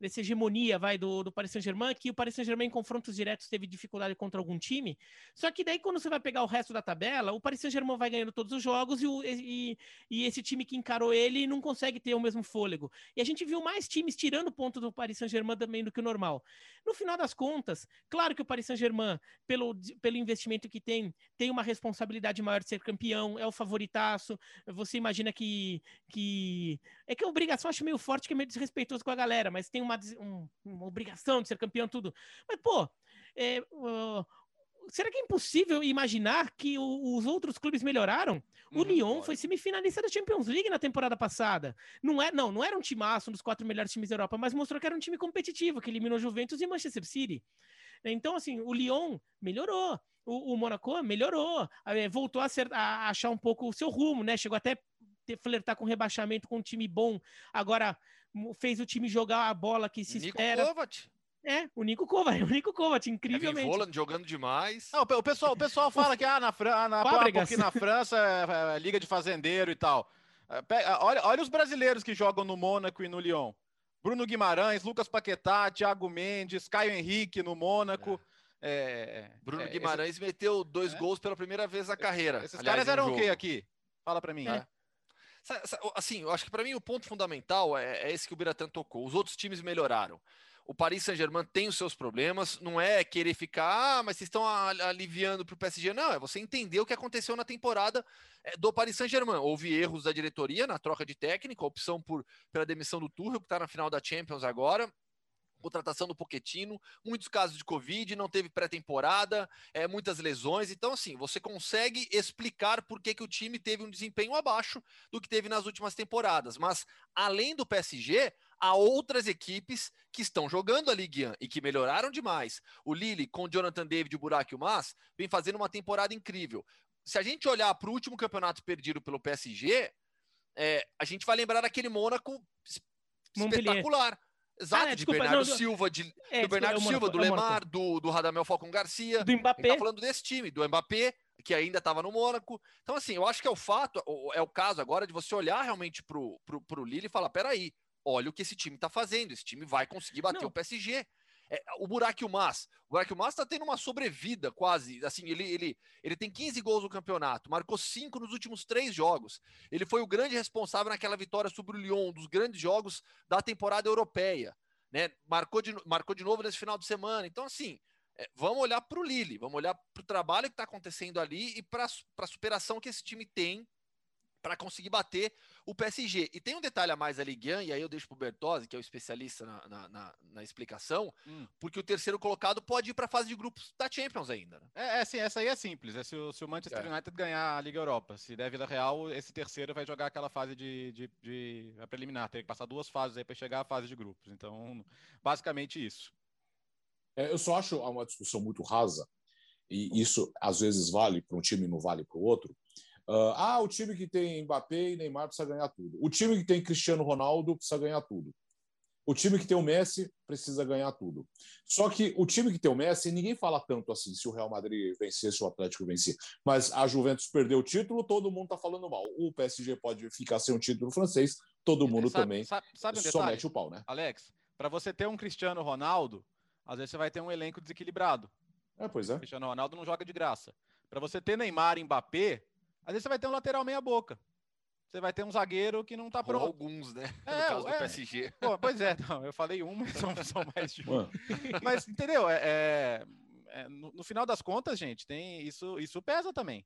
dessa hegemonia, vai, do, do Paris Saint-Germain, que o Paris Saint-Germain em confrontos diretos teve dificuldade contra algum time, só que daí quando você vai pegar o resto da tabela, o Paris Saint-Germain vai ganhando todos os jogos e, o, e, e, esse time que encarou ele não consegue ter o mesmo fôlego. E a gente viu mais times tirando ponto do Paris Saint-Germain também do que o normal. No final das contas, claro que o Paris Saint-Germain, pelo, pelo investimento que tem, tem uma responsabilidade maior de ser campeão, é o favoritaço, você imagina que... que... É que a obrigação acho meio forte, que é meio desrespeitoso com a galera, mas tem uma, um, uma obrigação de ser campeão, tudo. Mas, pô, é, uh, será que é impossível imaginar que o, os outros clubes melhoraram? O uhum, Lyon foi semifinalista da Champions League na temporada passada. Não, é, não, não era um timaço, um dos quatro melhores times da Europa, mas mostrou que era um time competitivo, que eliminou Juventus e Manchester City. Então, assim, o Lyon melhorou. O, o Monaco melhorou, é, voltou a, ser, a achar um pouco o seu rumo, né? Chegou até flertar com rebaixamento com um time bom. Agora fez o time jogar a bola que se Nico espera. Kovac. É, o Nico Kovac, o Nico Kovac, incrivelmente. Kevin jogando demais. Não, o pessoal, o pessoal fala que ah, na, Fran na, porque na França é, é, liga de fazendeiro e tal. É, olha, olha os brasileiros que jogam no Mônaco e no Lyon. Bruno Guimarães, Lucas Paquetá, Thiago Mendes, Caio Henrique no Mônaco. É. É, Bruno é, Guimarães esse... meteu dois gols pela primeira vez na carreira. Esses Aliás, caras eram o quê aqui? Fala para mim. Assim, eu acho que para mim o ponto fundamental é, é esse que o Biratan tocou. Os outros times melhoraram. O Paris Saint-Germain tem os seus problemas, não é querer ficar, ah, mas vocês estão aliviando para o PSG. Não, é você entender o que aconteceu na temporada é, do Paris Saint-Germain. Houve erros da diretoria na troca de técnico, opção por, pela demissão do Tuchel, que está na final da Champions agora, contratação do Poquetino, muitos casos de Covid, não teve pré-temporada, é, muitas lesões. Então, assim, você consegue explicar por que, que o time teve um desempenho abaixo do que teve nas últimas temporadas. Mas, além do PSG, há outras equipes que estão jogando a Ligue 1 e que melhoraram demais. O Lille, com Jonathan David e o Burak Mas, vem fazendo uma temporada incrível. Se a gente olhar para o último campeonato perdido pelo PSG, é, a gente vai lembrar daquele Mônaco espetacular. Exato, ah, é, desculpa, de Bernardo não, Silva, de, é, do Bernardo desculpa, Silva, do Lemar, do, do Radamel Falcon Garcia. Do Mbappé. Tá falando desse time, do Mbappé, que ainda estava no Mônaco. Então, assim, eu acho que é o fato, é o caso agora de você olhar realmente pro, pro, pro Lille e falar: peraí, olha o que esse time está fazendo, esse time vai conseguir bater não. o PSG. É, o Burak Mas, o Burak Mas está tendo uma sobrevida quase, assim, ele, ele, ele tem 15 gols no campeonato, marcou 5 nos últimos três jogos. Ele foi o grande responsável naquela vitória sobre o Lyon, um dos grandes jogos da temporada europeia, né? Marcou de, marcou de novo nesse final de semana. Então, assim, é, vamos olhar para o Lille, vamos olhar para o trabalho que está acontecendo ali e para a superação que esse time tem para conseguir bater o PSG. E tem um detalhe a mais ali, Guian, e aí eu deixo para o Bertozzi, que é o especialista na, na, na, na explicação, hum. porque o terceiro colocado pode ir para a fase de grupos da Champions ainda. Né? É, é sim, essa aí é simples. É se, o, se o Manchester é. United ganhar a Liga Europa, se der Vila Real, esse terceiro vai jogar aquela fase de, de, de a preliminar, tem que passar duas fases aí para chegar à fase de grupos. Então, basicamente isso. É, eu só acho uma discussão muito rasa, e isso às vezes vale para um time e não vale para o outro, Uh, ah, o time que tem Mbappé e Neymar precisa ganhar tudo. O time que tem Cristiano Ronaldo precisa ganhar tudo. O time que tem o Messi precisa ganhar tudo. Só que o time que tem o Messi, ninguém fala tanto assim se o Real Madrid vencer, se o Atlético vencer. Mas a Juventus perdeu o título, todo mundo está falando mal. O PSG pode ficar sem um título francês, todo mundo sabe, também sabe, sabe um só mete o pau, né? Alex, para você ter um Cristiano Ronaldo, às vezes você vai ter um elenco desequilibrado. É, pois é. O Cristiano Ronaldo não joga de graça. Para você ter Neymar e Mbappé, às vezes você vai ter um lateral meia boca. Você vai ter um zagueiro que não tá pronto. Ou alguns, né? É, no caso é, do PSG. Pô, pois é, não, eu falei um, mas são, são mais de um. Mas, entendeu? É, é, é, no, no, final das contas, gente, tem isso, isso pesa também.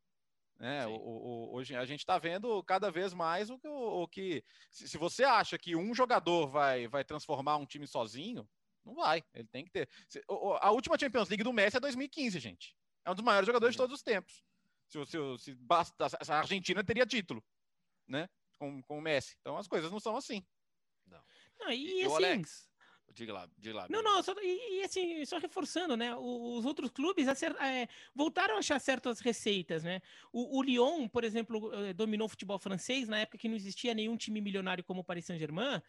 Né? O, o, hoje a gente está vendo cada vez mais o que, o, o que se, se, você acha que um jogador vai, vai transformar um time sozinho, não vai. Ele tem que ter. Se, a última Champions League do Messi é 2015, gente. É um dos maiores jogadores de uhum. todos os tempos. Se, se, se basta, a Argentina teria título, né? Com, com o Messi. Então as coisas não são assim. Não. não e, e assim, o Alex, Diga lá, diga lá. Não, não, só, e, e, assim, só reforçando, né? Os outros clubes é, voltaram a achar certas receitas, né? O, o, Lyon, por exemplo, eh, dominou o futebol francês na época que não existia nenhum time milionário como o Paris Saint-Germain.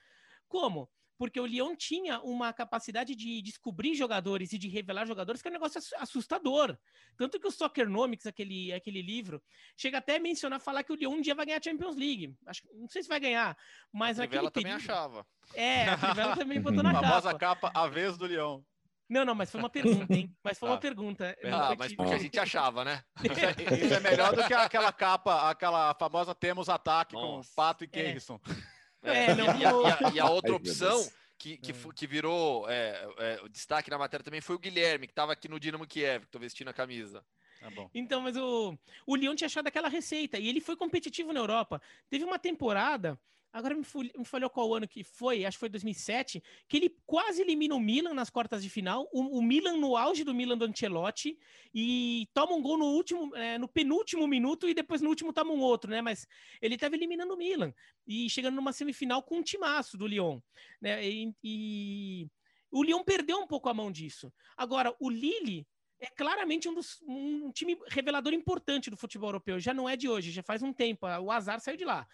Como? Porque o Lyon tinha uma capacidade de descobrir jogadores e de revelar jogadores que é um negócio assustador. Tanto que o Soccernomics, aquele, aquele livro, chega até a mencionar, falar que o Lyon um dia vai ganhar a Champions League. Acho, não sei se vai ganhar, mas a Rivela também achava. É, a Rivela também botou na capa. A famosa capa, a vez do Lyon. Não, não, mas foi uma pergunta, hein? Mas foi ah. uma pergunta. Ah, mas porque a gente achava, né? Isso é melhor do que aquela capa, aquela famosa Temos Ataque Nossa. com Pato e Keirson. É. É, não, e, a, e, a, e, a, outra opção que, que, é. que virou é, é, o destaque na matéria também foi o Guilherme, que estava aqui no Dinamo Kiev, que estou vestindo a camisa. Tá então, mas o, o Lyon tinha achado aquela receita e ele foi competitivo na Europa. Teve uma temporada Agora me, me falhou qual ano que foi, acho que foi 2007, que ele quase elimina o Milan nas quartas de final, o, o Milan no auge do Milan do Ancelotti, e toma um gol no último, é, no penúltimo minuto e depois no último toma um outro, né? Mas ele estava eliminando o Milan e chegando numa semifinal com um timaço do Lyon, né? E, e o Lyon perdeu um pouco a mão disso. Agora, o Lille é claramente um, dos, um time revelador importante do futebol europeu. Já não é de hoje, já faz um tempo. O azar saiu de lá.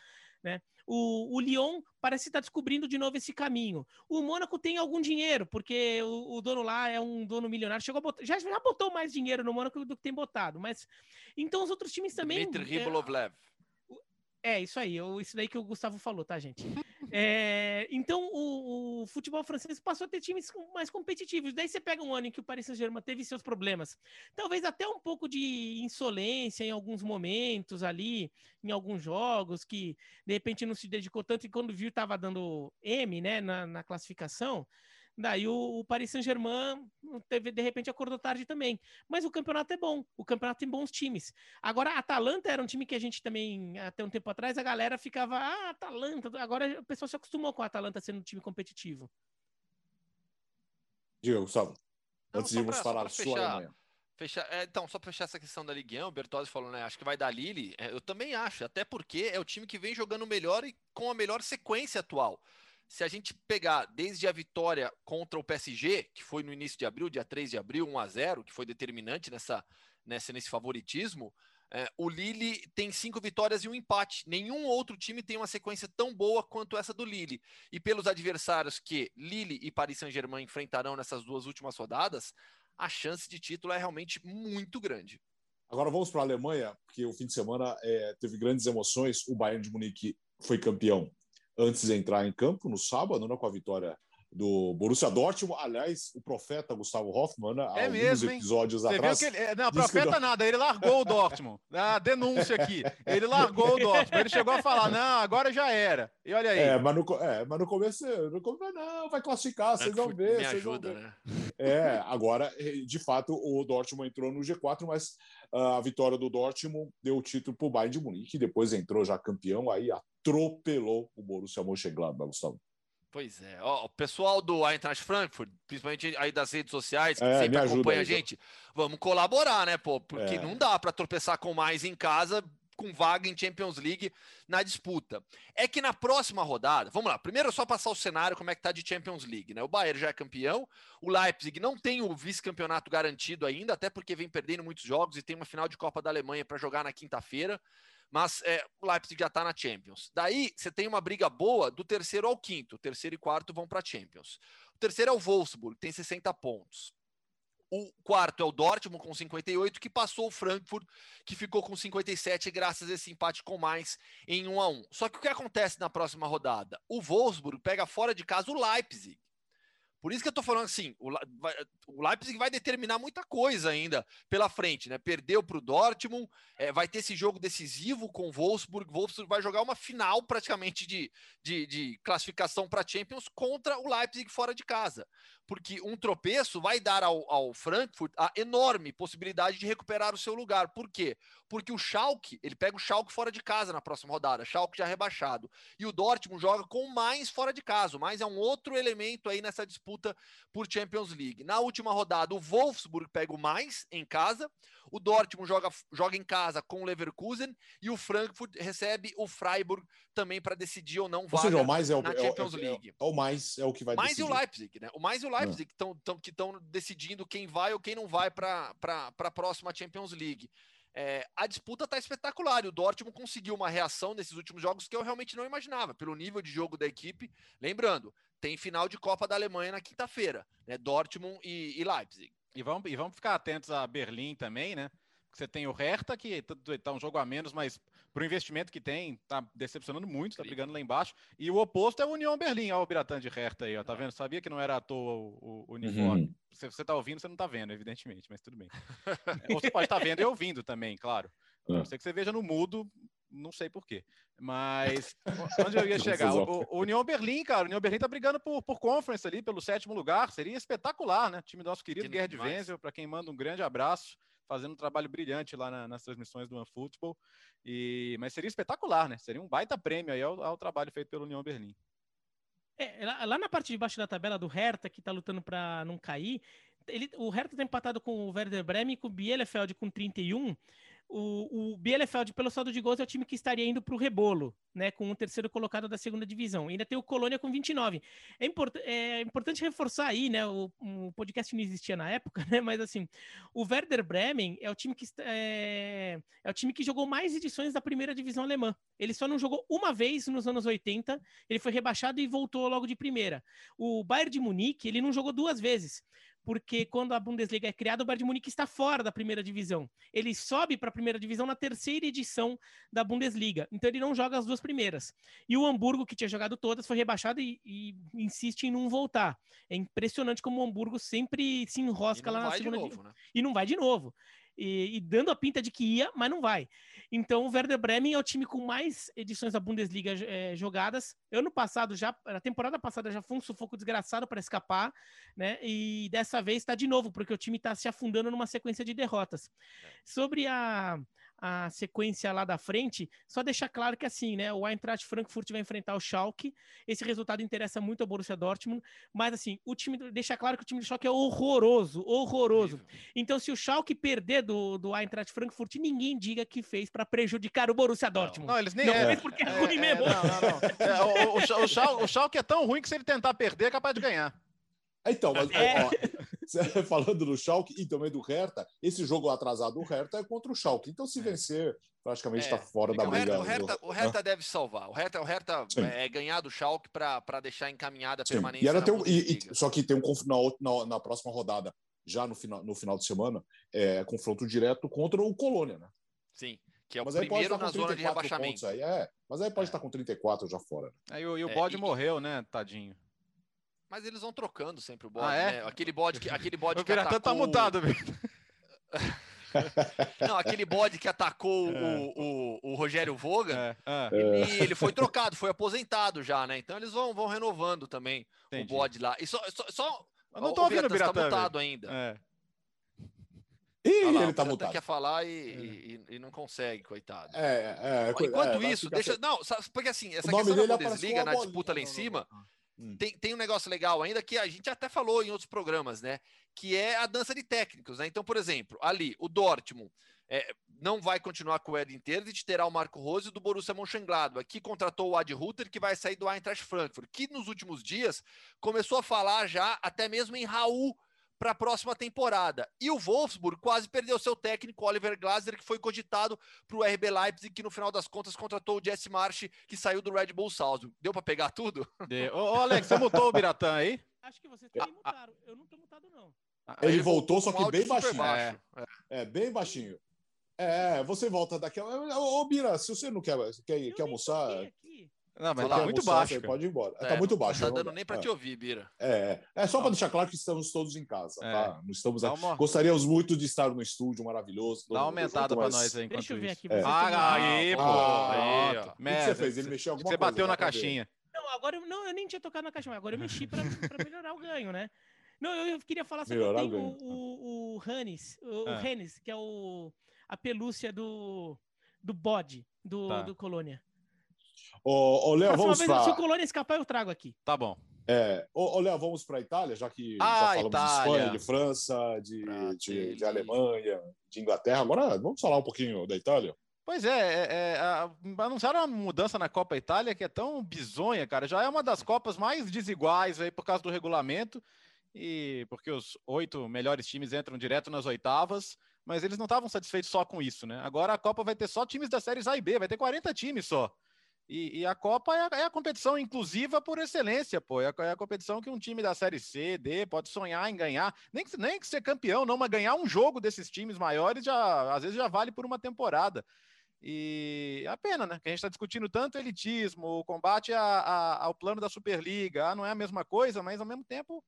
Né? O, o Lyon parece estar descobrindo de novo esse caminho. O Mônaco tem algum dinheiro, porque o, o dono lá é um dono milionário. Chegou botar, já, já botou mais dinheiro no Mônaco do que tem botado. Mas então os outros times também. Dmitry Ribolovlev. É, isso aí, eu, isso daí que o Gustavo falou, tá, gente? É, então, o, o, futebol francês passou a ter times mais competitivos. Daí você pega um ano em que o Paris Saint-Germain teve seus problemas. Talvez até um pouco de insolência em alguns momentos ali, em alguns jogos, que de repente não se dedicou tanto e quando viu estava dando M, né, na, na classificação. Daí o, o Paris Saint-Germain teve, de repente, acordou tarde também. Mas o campeonato é bom, o campeonato tem bons times. Agora, a Atalanta era um time que a gente também, até um tempo atrás, a galera ficava, ah, Atalanta. Agora o pessoal se acostumou com a Atalanta sendo um time competitivo. Diego, Gustavo. Antes de irmos falar sua Alemanha. Fechar, é, então, só para fechar essa questão da Ligue 1, o Bertozzi falou, né? Acho que vai dar Lille. É, eu também acho, até porque é o time que vem jogando melhor e com a melhor sequência atual se a gente pegar desde a vitória contra o PSG, que foi no início de abril, dia 3 de abril, 1 a 0 que foi determinante nessa, nessa, nesse favoritismo, é, o Lille tem cinco vitórias e um empate. Nenhum outro time tem uma sequência tão boa quanto essa do Lille. E pelos adversários que Lille e Paris Saint-Germain enfrentarão nessas duas últimas rodadas, a chance de título é realmente muito grande. Agora vamos para a Alemanha, porque o fim de semana é, teve grandes emoções. O Bayern de Munique foi campeão antes de entrar em campo no sábado, né, com a vitória do Borussia Dortmund. Aliás, o profeta Gustavo Hoffmann, né, é mesmo, episódios Você atrás. Viu que ele, não, profeta que... nada, ele largou o Dortmund. A denúncia aqui. Ele largou o Dortmund. Ele chegou a falar: não, agora já era. E olha aí. É, mas no, é, mas no começo, no começo, não, vai classificar, vocês vão ver. Me ajuda, né? É, agora, de fato, o Dortmund entrou no G4, mas uh, a vitória do Dortmund deu o título para o Bayern de Munique, depois entrou já campeão, aí atropelou o Borussia Mönchengladbach, Gustavo. Pois é. Ó, o pessoal do Eintracht Frankfurt, principalmente aí das redes sociais, que é, sempre acompanha a gente, vamos colaborar, né, pô? Porque é. não dá para tropeçar com mais em casa com vaga em Champions League na disputa. É que na próxima rodada, vamos lá, primeiro só passar o cenário como é que tá de Champions League, né? O Bayern já é campeão, o Leipzig não tem o vice-campeonato garantido ainda, até porque vem perdendo muitos jogos e tem uma final de Copa da Alemanha para jogar na quinta-feira. Mas é, o Leipzig já está na Champions. Daí você tem uma briga boa do terceiro ao quinto. Terceiro e quarto vão para a Champions. O terceiro é o Wolfsburg, tem 60 pontos. O quarto é o Dortmund com 58, que passou o Frankfurt, que ficou com 57, graças a esse empate com mais em 1 a 1. Só que o que acontece na próxima rodada? O Wolfsburg pega fora de casa o Leipzig. Por isso que eu tô falando assim, o, o Leipzig vai determinar muita coisa ainda pela frente, né? Perdeu para o Dortmund, é, vai ter esse jogo decisivo com o Wolfsburg. Wolfsburg vai jogar uma final praticamente de, de, de classificação para Champions contra o Leipzig fora de casa porque um tropeço vai dar ao, ao, Frankfurt a enorme possibilidade de recuperar o seu lugar. Por quê? Porque o Schalke, ele pega o Schalke fora de casa na próxima rodada, Schalke já rebaixado. E o Dortmund joga com mais fora de casa, mais é um outro elemento aí nessa disputa por Champions League. Na última rodada, o Wolfsburg pega o mais em casa, o Dortmund joga, joga em casa com o Leverkusen e o Frankfurt recebe o Freiburg também para decidir ou não vaga ou seja, o mais é o, na Champions é, é, League. É, o mais é o que vai mais decidir. Mais e o Leipzig, né? O mais e o Leipzig ah. que estão decidindo quem vai ou quem não vai para a próxima Champions League. É, a disputa está espetacular e o Dortmund conseguiu uma reação nesses últimos jogos que eu realmente não imaginava, pelo nível de jogo da equipe. Lembrando, tem final de Copa da Alemanha na quinta-feira, né? Dortmund e, e Leipzig. E vamos, e vamos ficar atentos a Berlim também, né? Você tem o Hertha, que está um jogo a menos, mas para o investimento que tem, está decepcionando muito, está brigando lá embaixo. E o oposto é o União Berlim, olha o Biratã de Hertha aí, ó, tá vendo? Sabia que não era à toa o, o uniforme. Uhum. Se você está ouvindo, você não está vendo, evidentemente, mas tudo bem. Ou você pode estar tá vendo e ouvindo também, claro. A não ser que você veja no mudo, não sei porquê. Mas onde eu ia chegar? O, o União Berlim, cara, o União Berlim tá brigando por, por conference ali, pelo sétimo lugar. Seria espetacular, né? Time do nosso querido Guerra de Wenzel, para quem manda um grande abraço, fazendo um trabalho brilhante lá na, nas transmissões do OneFootball. E, mas seria espetacular, né? Seria um baita prêmio aí ao, ao trabalho feito pelo União Berlim. É, lá na parte de baixo da tabela do Hertha, que tá lutando para não cair, ele, o Hertha tá empatado com o Werder Bremen e com o Bielefeld com 31 o, o Bielefeld, pelo saldo de gols, é o time que estaria indo para o rebolo, né? Com o terceiro colocado da segunda divisão. ainda tem o Colônia com 29. É, import, é importante reforçar aí, né? O, o, podcast não existia na época, né? Mas assim, o Werder Bremen é o time que é, é o time que jogou mais edições da primeira divisão alemã. Ele só não jogou uma vez nos anos 80, ele foi rebaixado e voltou logo de primeira. O Bayern de Munique, ele não jogou duas vezes porque quando a Bundesliga é criada, o Bayern de Munique está fora da primeira divisão. Ele sobe para a primeira divisão na terceira edição da Bundesliga, então ele não joga as duas primeiras. E o Hamburgo, que tinha jogado todas, foi rebaixado e, e insiste em não voltar. É impressionante como o Hamburgo sempre se enrosca lá na segunda divisão. Né? E não vai de novo e, e, dando a pinta de que ia, mas não vai. Então, o Werder Bremen é o time com mais edições da Bundesliga é, jogadas. Ano passado, já, a temporada passada já foi um sufoco desgraçado para escapar, né? E dessa vez está de novo, porque o time está se afundando numa sequência de derrotas. É. Sobre a a sequência lá da frente, só deixar claro que assim, né, o Eintracht Frankfurt vai enfrentar o Schalke, esse resultado interessa muito ao Borussia Dortmund, mas assim, o time, deixa claro que o time do Schalke é horroroso, horroroso. Então se o Schalke perder do, do Eintracht Frankfurt, ninguém diga que fez para prejudicar o Borussia Dortmund. Não, não eles nem não é. fez porque é, é ruim mesmo. É, não, não, não. É, o, o, o, Schalke, o Schalke é tão ruim que se ele tentar perder, é capaz de ganhar. Então, mas, é. ó, falando do Schalke e também do Hertha, esse jogo atrasado do Hertha é contra o Schalke. Então, se é. vencer, praticamente está é. fora da briga. O Hertha, o Hertha deve salvar. O Hertha, o Hertha é ganhar do Schalke para deixar encaminhada a permanência. E era um, e, e, só que tem um na, na, na, próxima rodada, já no final, no final de semana, é confronto direto contra o Colônia, né? Sim. Que é o mas primeiro na zona de rebaixamento. Aí, é, mas aí pode é. estar com 34 já fora. Né? Aí, e o, bode morreu, né, tadinho. Mas eles vão trocando sempre o bode, ah, é? né? Aquele bode que, aquele bode que atacou... tá mutado, Não, aquele bode que atacou é. o, o, o, Rogério Voga, é. É. Ele, ele, foi trocado, foi aposentado já, né? Então eles vão, vão renovando também Entendi. o bode lá. E só, só, só Eu não tô o ouvindo o Biratã, tá mutado ainda. É. Ih, lá, ele tá mutado. quer falar e, é. e, e, não consegue, coitado. É, é, Enquanto isso, deixa. Não, porque assim, essa questão da Bundesliga na disputa lá em cima. Não, não, não. Hum. Tem, tem um negócio legal ainda que a gente até falou em outros programas, né? Que é a dança de técnicos, né? Então, por exemplo, ali, o Dortmund é, não vai continuar com o Edin Terzic, terá o Marco Rose do Borussia Mönchengladbach, que contratou o Ad Ruther, que vai sair do Eintracht Frankfurt, que nos últimos dias começou a falar já até mesmo em Raul para a próxima temporada. E o Wolfsburg quase perdeu seu técnico, Oliver Glasner, que foi cogitado para o RB Leipzig, que no final das contas contratou o Jesse Marsh, que saiu do Red Bull Salzburg. Deu para pegar tudo? Ô, ô, Alex, você mutou o Biratã aí? Acho que vocês também mutaram. Eu não tô mutado, não. Ele, Ele voltou, só que bem baixinho. É. é. bem baixinho. É, você volta daquela. Ô, Bira, se você não quer, quer, quer almoçar. Aqui. Não, mas tá muito baixo. pode ir embora. Tá é, tá muito baixo. Não tá dando nem para é. te ouvir, Bira. É, é só para deixar claro que estamos todos em casa, é. tá? Não estamos uma... Gostaríamos muito de estar no estúdio maravilhoso. Dá uma aumentada para nós aí. Deixa eu ver aqui. É. Ah, aí, pô. Aí, ó. O que você fez? Ele mexeu alguma você coisa. Você bateu na caixinha. Não, agora eu, não, eu nem tinha tocado na caixinha, agora eu mexi para melhorar o ganho, né? Não, eu queria falar sobre o, o, o, o Hannes, o, ah. Hannes, que é o, a pelúcia do, do bode do, tá. do Colônia. Ô, ô Léo, vamos para... Se o Colônia escapar, eu trago aqui. Tá bom. É, ô, ô Léo, vamos para a Itália, já que ah, já falamos Itália. de Espanha, de França, de, de, de, Alemanha, de Inglaterra. Agora vamos falar um pouquinho da Itália. Pois é, é, é a, anunciaram uma mudança na Copa Itália que é tão bizonha, cara. Já é uma das Copas mais desiguais aí por causa do regulamento e porque os oito melhores times entram direto nas oitavas, mas eles não estavam satisfeitos só com isso, né? Agora a Copa vai ter só times das séries A e B, vai ter 40 times só. E, e, a Copa é a, é a, competição inclusiva por excelência, pô. É a, é a, competição que um time da Série C, D, pode sonhar em ganhar. Nem que, nem que ser campeão, não, mas ganhar um jogo desses times maiores já às vezes já vale por uma temporada. E é a pena, né? Que a gente está discutindo tanto elitismo, o combate a, ao plano da Superliga. Ah, não é a mesma coisa, mas ao mesmo tempo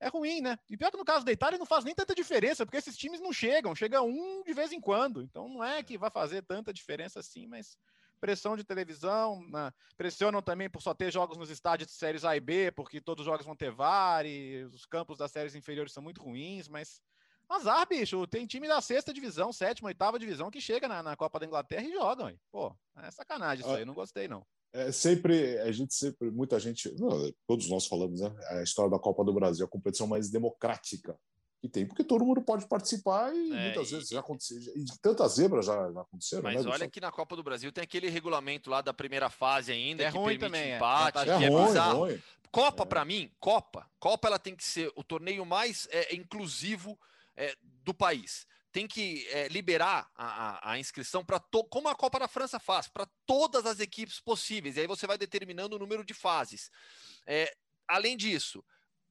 é ruim, né? E pior que no caso da Itália não faz nem tanta diferença, porque esses times não chegam, chega um de vez em quando. Então não é que vai fazer tanta diferença assim, mas pressão de televisão, né? pressionam também por só ter jogos nos estádios de séries A e B, porque todos os jogos vão ter VAR e os campos das séries inferiores são muito ruins, mas azar, bicho, tem time da sexta divisão, sétima, oitava divisão que chega na, na Copa da Inglaterra e jogam. Pô, é sacanagem isso aí, não gostei não. É sempre, a gente sempre, muita gente, não, todos nós falamos, né? A história da Copa do Brasil, a competição mais democrática que tem, porque todo mundo pode participar e é, muitas e... vezes já aconteceu, e tantas zebras já, já aconteceram. Mas né, olha que na Copa do Brasil tem aquele regulamento lá da primeira fase ainda, é que ruim permite também, é. empate, é, que é, ruim, bizarro. Ruim. Copa, é. para mim, Copa, Copa ela tem que ser o torneio mais é, inclusivo é, do país. Tem que é, liberar a, a, a inscrição para como a Copa da França faz, para todas as equipes possíveis. E aí você vai determinando o número de fases. além disso,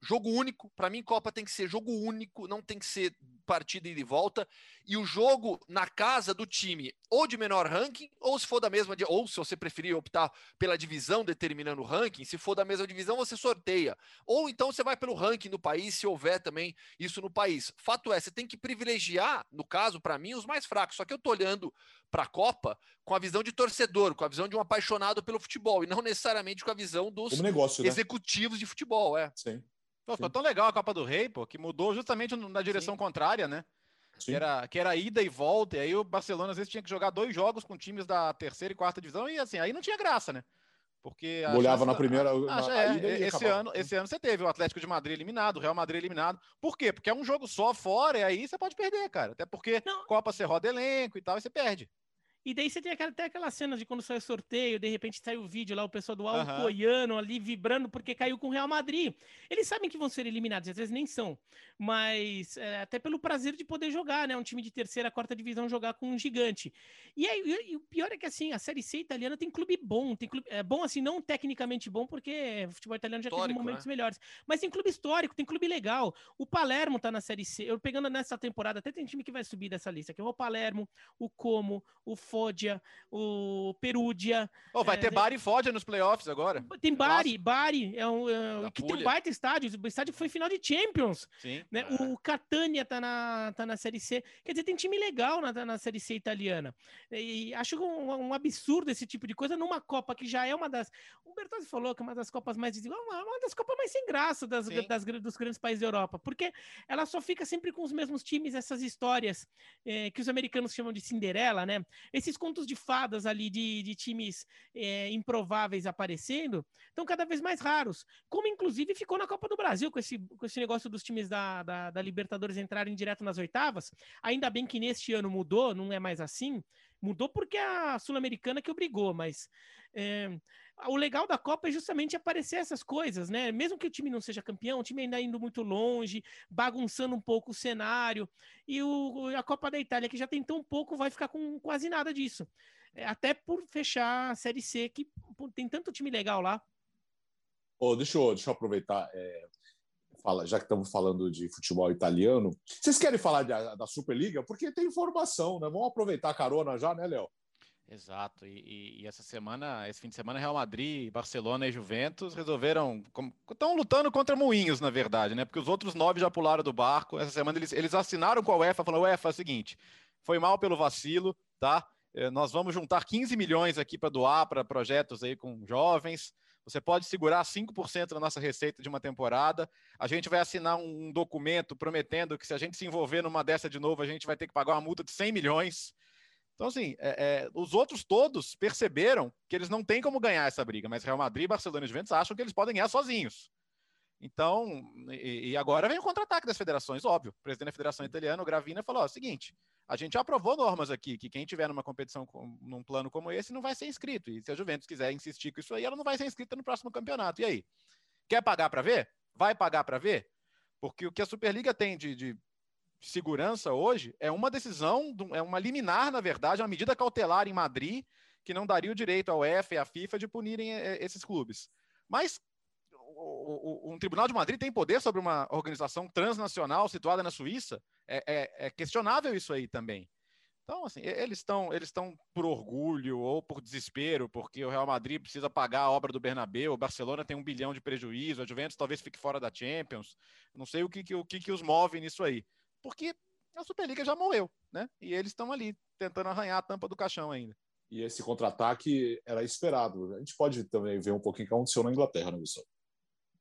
Jogo único, para mim, Copa tem que ser jogo único, não tem que ser partida e de volta. E o jogo na casa do time, ou de menor ranking, ou se for da mesma, ou se você preferir optar pela divisão determinando o ranking, se for da mesma divisão, você sorteia. Ou então você vai pelo ranking do país, se houver também isso no país. Fato é, você tem que privilegiar, no caso, para mim, os mais fracos. Só que eu tô olhando para a Copa com a visão de torcedor, com a visão de um apaixonado pelo futebol, e não necessariamente com a visão dos negócio, né? executivos de futebol. É. Sim. Pô, ficou tão legal a Copa do Rei, pô, que mudou justamente na direção Sim. contrária, né? Que era, que era ida e volta, e aí o Barcelona às vezes tinha que jogar dois jogos com times da terceira e quarta divisão, e assim, aí não tinha graça, né? Porque olhava na primeira. A, na, é, esse, ano, esse ano você teve o Atlético de Madrid eliminado, o Real Madrid eliminado. Por quê? Porque é um jogo só fora, e aí você pode perder, cara. Até porque não. Copa você roda elenco e tal, e você perde. E daí você tem aquela, até aquelas cenas de quando sai o sorteio, de repente sai o vídeo lá, o pessoal do Alcoiano uhum. ali vibrando porque caiu com o Real Madrid. Eles sabem que vão ser eliminados, às vezes nem são, mas é, até pelo prazer de poder jogar, né? Um time de terceira, quarta divisão jogar com um gigante. E, aí, e, e o pior é que assim, a Série C italiana tem clube bom, tem clube é bom assim, não tecnicamente bom, porque o futebol italiano já histórico, teve momentos né? melhores, mas tem clube histórico, tem clube legal. O Palermo tá na Série C. Eu pegando nessa temporada, até tem time que vai subir dessa lista, que é o Palermo, o Como, o Foggia, o Perugia. Oh, vai é, ter Bari e Foggia nos playoffs agora. Tem Bari, Bari, é um, é, que tem um baita estádio, o estádio foi final de Champions. Sim. Né? É. O Catania tá na, tá na Série C. Quer dizer, tem time legal na, na Série C italiana. E acho um, um absurdo esse tipo de coisa numa Copa que já é uma das. O Bertozzi falou que é uma das Copas mais. Uma, uma das Copas mais sem graça das, das, dos grandes países da Europa. Porque ela só fica sempre com os mesmos times, essas histórias é, que os americanos chamam de Cinderela, né? Esses contos de fadas ali de, de times é, improváveis aparecendo estão cada vez mais raros. Como inclusive ficou na Copa do Brasil com esse, com esse negócio dos times da, da, da Libertadores entrarem direto nas oitavas. Ainda bem que neste ano mudou, não é mais assim. Mudou porque a Sul-Americana que obrigou, mas é, o legal da Copa é justamente aparecer essas coisas, né? Mesmo que o time não seja campeão, o time ainda indo muito longe, bagunçando um pouco o cenário. E o, a Copa da Itália, que já tem tão pouco, vai ficar com quase nada disso. É, até por fechar a Série C, que tem tanto time legal lá. Oh, deixa, eu, deixa eu aproveitar. É, fala, já que estamos falando de futebol italiano, vocês querem falar de, da Superliga? Porque tem informação, né? Vamos aproveitar a carona já, né, Léo? Exato, e, e, essa semana, esse fim de semana, Real Madrid, Barcelona e Juventus resolveram. Estão lutando contra moinhos, na verdade, né? Porque os outros nove já pularam do barco. Essa semana eles, eles assinaram com a UEFA, falando: UEFA, é o seguinte, foi mal pelo vacilo, tá? É, nós vamos juntar 15 milhões aqui para doar para projetos aí com jovens. Você pode segurar 5% da nossa receita de uma temporada. A gente vai assinar um documento prometendo que se a gente se envolver numa dessa de novo, a gente vai ter que pagar uma multa de 100 milhões. Então, assim, é, é, os outros todos perceberam que eles não têm como ganhar essa briga, mas Real Madrid, Barcelona e Juventus acham que eles podem ganhar sozinhos. Então, e, e agora vem o contra-ataque das federações, óbvio. O presidente da Federação Italiana, o Gravina, falou: ó, seguinte, a gente aprovou normas aqui que quem tiver numa competição, num plano como esse, não vai ser inscrito. E se a Juventus quiser insistir com isso aí, ela não vai ser inscrita no próximo campeonato. E aí? Quer pagar para ver? Vai pagar para ver? Porque o que a Superliga tem de, de segurança hoje é uma decisão, é uma liminar, na verdade, uma medida cautelar em Madrid que não daria o direito ao UEFA e à FIFA de punirem eh, esses clubes. Mas o, o, um tribunal de Madrid tem poder sobre uma organização transnacional situada na Suíça? É, é, é questionável isso aí também. Então, assim, eles estão eles estão por orgulho ou por desespero, porque o Real Madrid precisa pagar a obra do Bernabéu, o Barcelona tem um bilhão de prejuízo, a Juventus talvez fique fora da Champions. Não sei o que, o que, que os move nisso aí porque a Superliga já morreu, né? E eles estão ali tentando arranhar a tampa do caixão ainda. E esse contra-ataque era esperado. A gente pode também ver um pouquinho o que aconteceu na Inglaterra, né, Gustavo?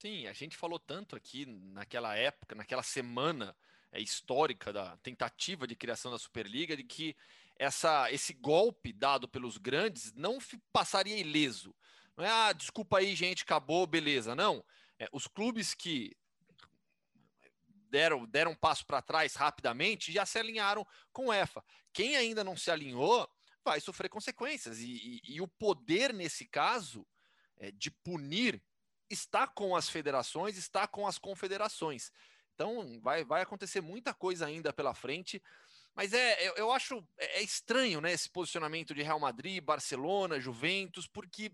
Sim, a gente falou tanto aqui naquela época, naquela semana é, histórica da tentativa de criação da Superliga, de que essa, esse golpe dado pelos grandes não passaria ileso. Não é, ah, desculpa aí, gente, acabou, beleza. Não. É, os clubes que deram, deram um passo para trás rapidamente já se alinharam com o EFA. Quem ainda não se alinhou vai sofrer consequências. E, e, e o poder, nesse caso, é, de punir está com as federações, está com as confederações. Então vai, vai acontecer muita coisa ainda pela frente. Mas é, eu, eu acho é, é estranho né, esse posicionamento de Real Madrid, Barcelona, Juventus, porque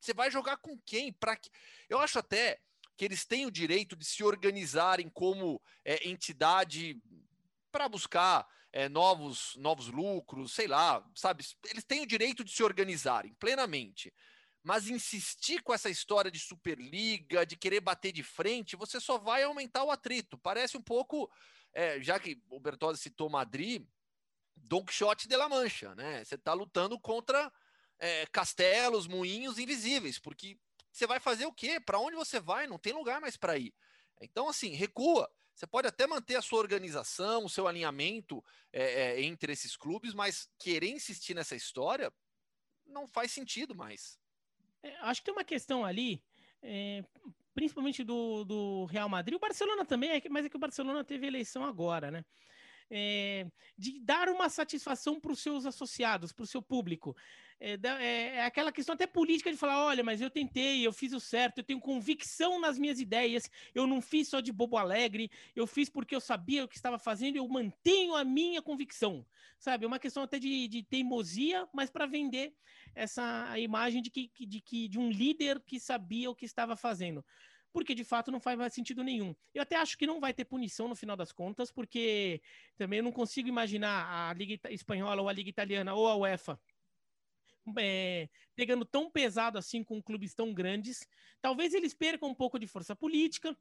você vai jogar com quem? Para que... Eu acho até que eles têm o direito de se organizarem como é, entidade para buscar é, novos, novos lucros, sei lá, sabe? Eles têm o direito de se organizarem plenamente. Mas insistir com essa história de Superliga, de querer bater de frente, você só vai aumentar o atrito. Parece um pouco, é, já que o Bertozzi citou Madrid, Don Quixote de la Mancha, né? Você está lutando contra é, castelos, moinhos invisíveis, porque você vai fazer o quê? Para onde você vai? Não tem lugar mais para ir. Então, assim, recua. Você pode até manter a sua organização, o seu alinhamento é, é, entre esses clubes, mas querer insistir nessa história não faz sentido mais. É, acho que tem uma questão ali, é, principalmente do, do Real Madrid. O Barcelona também, é, mas é que o Barcelona teve eleição agora, né? É, de dar uma satisfação para os seus associados, para o seu público. É, é, aquela questão até política de falar: olha, mas eu tentei, eu fiz o certo, eu tenho convicção nas minhas ideias, eu não fiz só de bobo alegre, eu fiz porque eu sabia o que estava fazendo, eu mantenho a minha convicção. Sabe? É uma questão até de, de teimosia, mas para vender essa imagem de que, de que de um líder que sabia o que estava fazendo porque de fato não faz mais sentido nenhum. Eu até acho que não vai ter punição no final das contas, porque também eu não consigo imaginar a Liga Espanhola ou a Liga Italiana ou a UEFA é, pegando tão pesado assim com clubes tão grandes. Talvez eles percam um pouco de força política,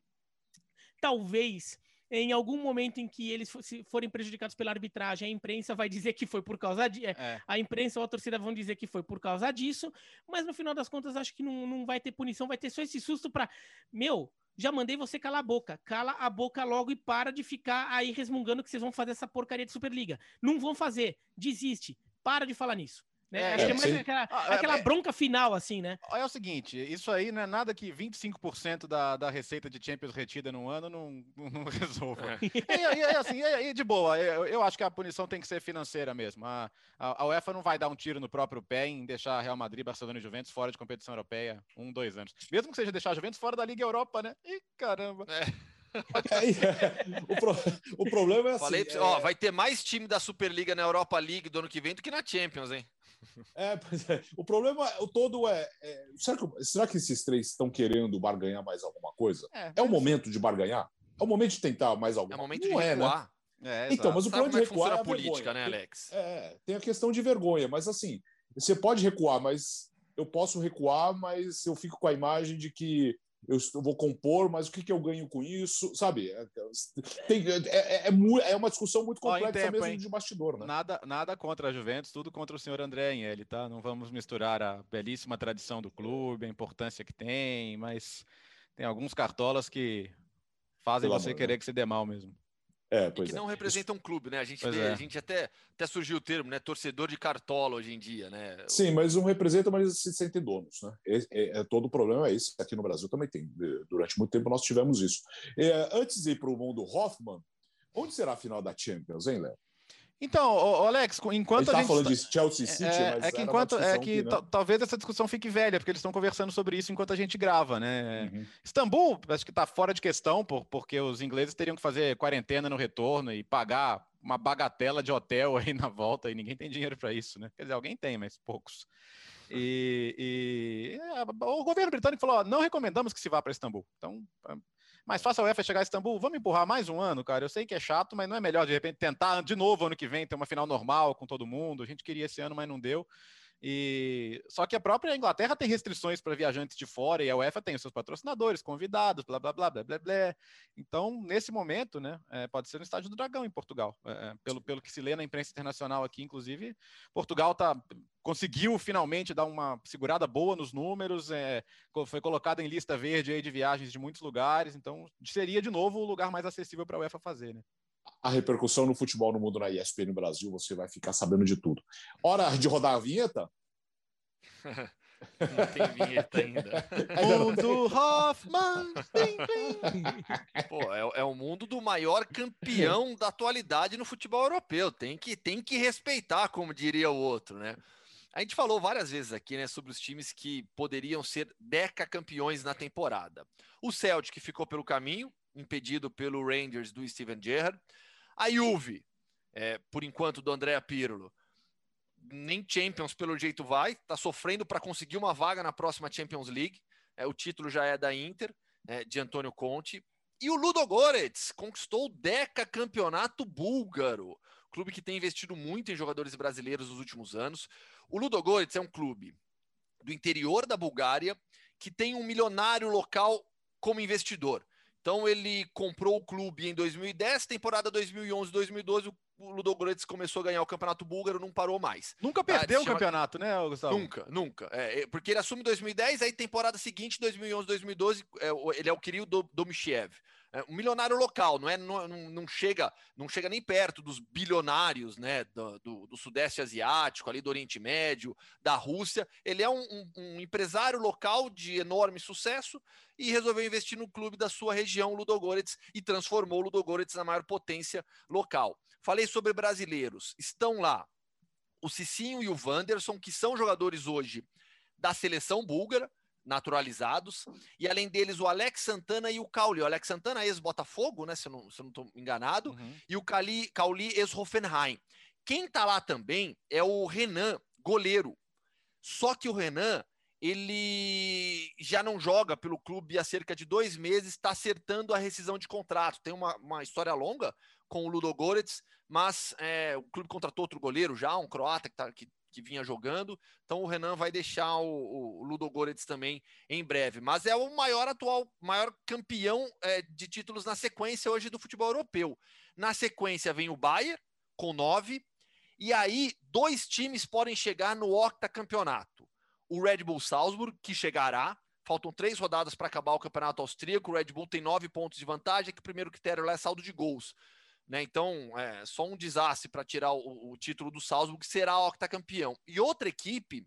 talvez em algum momento em que eles forem prejudicados pela arbitragem, a imprensa vai dizer que foi por causa de, é, é. a imprensa ou a torcida vão dizer que foi por causa disso, mas no final das contas acho que não, não vai ter punição, vai ter só esse susto para meu, já mandei você calar a boca. Cala a boca logo e para de ficar aí resmungando que vocês vão fazer essa porcaria de Superliga. Não vão fazer. Desiste. Para de falar nisso. Né? É, Acho que é mais aquela, ah, é, aquela, bronca final, assim, né? É o seguinte, isso aí não é nada que 25% da, da receita de Champions retida num ano não, não resolva. É. E, e, assim, e, de boa, eu, eu, acho que a punição tem que ser financeira mesmo. A, a, a, UEFA não vai dar um tiro no próprio pé em deixar Real Madrid, Barcelona e Juventus fora de competição europeia um, dois anos. Mesmo que seja deixar a Juventus fora da Liga Europa, né? Ih, caramba! É. o, pro, o, problema é assim. Falei, é... Ó, vai ter mais time da Superliga na Europa League do ano que vem do que na Champions, hein? É, pois é. O problema o todo é, é será, que, será que esses três estão querendo barganhar mais alguma coisa? É, é o momento de barganhar? É o momento de tentar mais alguma coisa? É o momento Não de é, recuar. Né? É, então, mas o problema de é recuar é a política, vergonha. né, Alex? É, tem a questão de vergonha, mas assim, você pode recuar, mas eu posso recuar, mas eu fico com a imagem de que eu vou compor, mas o que, que eu ganho com isso? Sabe? É, tem, é, é, é uma discussão muito complexa tempo, mesmo hein? de bastidor. Né? Nada, nada contra a Juventus, tudo contra o senhor André Agnelli, tá? Não vamos misturar a belíssima tradição do clube, a importância que tem, mas tem alguns cartolas que fazem Pelo você amor, querer né? que se dê mal mesmo. É, pois e que não é. representa um clube, né? A gente, tem, é. a gente até, até surgiu o termo, né? Torcedor de cartola hoje em dia, né? Sim, mas não representa, mas se sentem donos, né? É, é, é todo o problema é esse. Aqui no Brasil também tem. Durante muito tempo nós tivemos isso. É, antes de ir para o mundo Hoffman, onde será a final da Champions, hein, Léo? Então, Alex, enquanto a, a gente falando de Chelsea City, é, é que enquanto é que, né? talvez essa discussão fique velha, porque eles estão conversando sobre isso enquanto a gente grava, né? Uhum. Istambul, acho que está fora de questão, por, porque os ingleses teriam que fazer quarentena no retorno e pagar uma bagatela de hotel aí na volta e ninguém tem dinheiro para isso, né? Quer dizer, alguém tem, mas poucos. E, e o governo britânico falou: ó, não recomendamos que se vá para Istambul. Então, mais fácil a UEFA chegar a Istambul, vamos empurrar mais um ano, cara. Eu sei que é chato, mas não é melhor de repente tentar de novo ano que vem ter uma final normal com todo mundo. A gente queria esse ano, mas não deu. E só que a própria Inglaterra tem restrições para viajantes de fora e a UEFA tem os seus patrocinadores, convidados, blá blá blá blá blá blá. Então, nesse momento, né, é, pode ser no estádio do Dragão em Portugal. É, é pelo, pelo que se lê na imprensa internacional aqui, inclusive, Portugal tá conseguiu finalmente dar uma segurada boa nos números, é, foi colocado em lista verde de viagens de muitos lugares, então seria de novo o lugar mais acessível para a UEFA fazer, né? A repercussão no futebol no mundo na ESPN no Brasil, você vai ficar sabendo de tudo. Hora de rodar a vinheta? Não tem vinheta ainda. mundo Hoffman. Pô, é, é, o mundo do maior campeão da atualidade no futebol europeu. Tem que, tem que respeitar, como diria o outro, né? A gente falou várias vezes aqui, né, sobre os times que poderiam ser deca campeões na temporada. O Celtic ficou pelo caminho, impedido pelo Rangers do Steven Gerrard. A Juve, é, por enquanto, do Andrea Pirlo, nem Champions pelo jeito vai, está sofrendo para conseguir uma vaga na próxima Champions League. É, o título já é da Inter. é, de Antônio Conte. E o Ludogorets conquistou o Deca Campeonato Búlgaro, clube que tem investido muito em jogadores brasileiros nos últimos anos. O Ludogorets é um clube do interior da Bulgária que tem um milionário local como investidor. Então ele comprou o clube em 2010, temporada 2011-2012, o Ludogorets começou a ganhar o campeonato búlgaro, não parou mais. Nunca perdeu o chama... campeonato, né, Gustavo? Nunca, nunca. É, é porque ele assume em 2010, aí temporada seguinte, 2011-2012, é, ele é o Kirill Domishiev. É um milionário local, não é? Não, não, chega, não chega nem perto dos bilionários, né? Do, do, do, Sudeste Asiático, ali do Oriente Médio, da Rússia. Ele é um, um, um, empresário local de enorme sucesso e resolveu investir no clube da sua região, Ludogorets, e transformou o Ludogorets na maior potência local. Falei sobre brasileiros, estão lá o Cicinho e o Wanderson, que são jogadores hoje da seleção búlgara naturalizados. E além deles, o Alex Santana e o Cauli. O Alex Santana, ex-Botafogo, né? Se eu não, estou enganado. Uhum. E o Cali, Cauli, ex-Hoffenheim. Quem tá lá também é o Renan, goleiro. Só que o Renan, ele já não joga pelo clube há cerca de dois meses, está acertando a rescisão de contrato. Tem uma, uma história longa com o Ludogorets, mas é, o clube contratou outro goleiro já, um croata que, tá, que que vinha jogando. Então o Renan vai deixar o, o Ludogorets também em breve. Mas é o maior atual, maior campeão é, de títulos na sequência hoje do futebol europeu. Na sequência vem o Bayern com nove. E aí, dois times podem chegar no octacampeonato. O Red Bull Salzburg, que chegará, faltam três rodadas para acabar o campeonato austríaco. O Red Bull tem nove pontos de vantagem, que o primeiro critério lá é saldo de gols. Né? Então, é só um desastre para tirar o, o, título do Salzburg, que será octacampeão. E outra equipe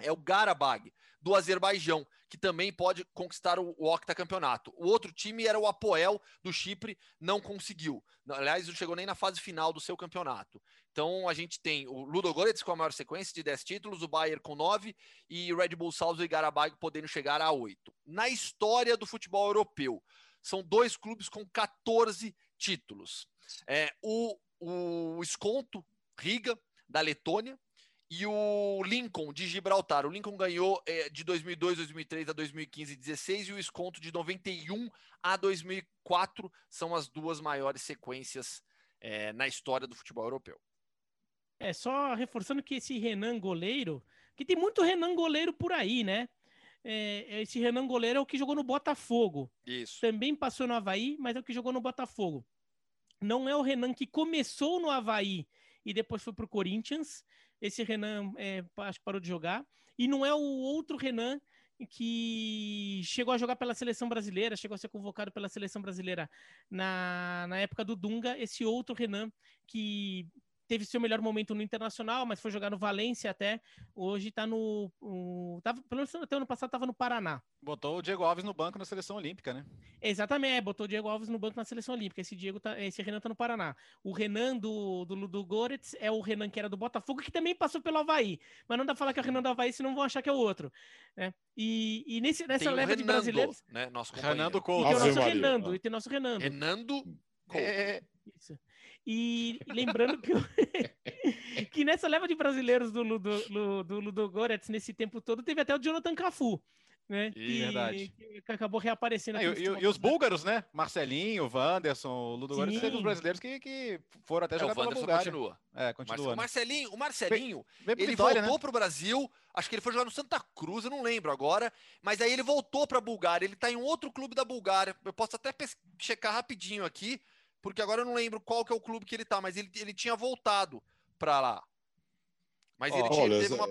é o Garabag, do Azerbaijão, que também pode conquistar o, o octacampeonato. O outro time era o Apoel, do Chipre, não conseguiu. Aliás, não chegou nem na fase final do seu campeonato. Então, a gente tem o Ludogorets com a maior sequência de 10 títulos, o Bayern com 9 e o Red Bull Salzburg e Garabag podendo chegar a 8. Na história do futebol europeu, são dois clubes com 14 títulos. É, o, o Esconto, Riga, da Letônia, e o Lincoln, de Gibraltar. O Lincoln ganhou é, de 2002, 2003 a 2015 e 16, e o Esconto de 91 a 2004 são as duas maiores sequências é, na história do futebol europeu. É, só reforçando que esse Renan goleiro, que tem muito Renan goleiro por aí, né? É, esse Renan goleiro é o que jogou no Botafogo. Isso. Também passou no Havaí, mas é o que jogou no Botafogo não é o Renan que começou no Havaí e depois foi para o Corinthians. Esse Renan é, acho que parou de jogar. E não é o outro Renan que chegou a jogar pela seleção brasileira, chegou a ser convocado pela seleção brasileira na, na época do Dunga, esse outro Renan que teve seu melhor momento no Internacional, mas foi jogar no Valência até. Hoje tá no. Um, tava, pelo menos até ano passado estava no Paraná. Botou o Diego Alves no banco na seleção olímpica, né? Exatamente, é, botou o Diego Alves no banco na seleção olímpica. Esse Diego tá, esse Renan tá no Paraná. O Renan do, do, do Goretz é o Renan que era do Botafogo, que também passou pelo Havaí. Mas não dá pra falar que é o Renan do Havaí, senão vão achar que é o outro. Né? E, e nesse, nessa leva Renando, de brasileiros. Né? Nosso Renando Couto. E tem o nosso Renando. E tem o nosso Renando. Renando Couto. É, isso. E lembrando que, que nessa leva de brasileiros do Ludo, do, do Ludo Goretz, nesse tempo todo, teve até o Jonathan Cafu. Né? E, verdade. Que acabou reaparecendo. Ah, e, e, os búlgaros, né? Marcelinho, Wanderson, Ludo Goretz, teve os brasileiros que, que foram até jogar é, o Wanderson continua. É, continua. O Marcelinho, o Marcelinho, ele Vitória, voltou né? pro Brasil, acho que ele foi jogar no Santa Cruz, eu não lembro agora, mas aí ele voltou pra Bulgária, ele tá em um outro clube da Bulgária, eu posso até checar rapidinho aqui, porque agora eu não lembro qual que é o clube que ele tá, mas ele, ele tinha voltado para lá. Mas ele, tinha, olha, teve uma...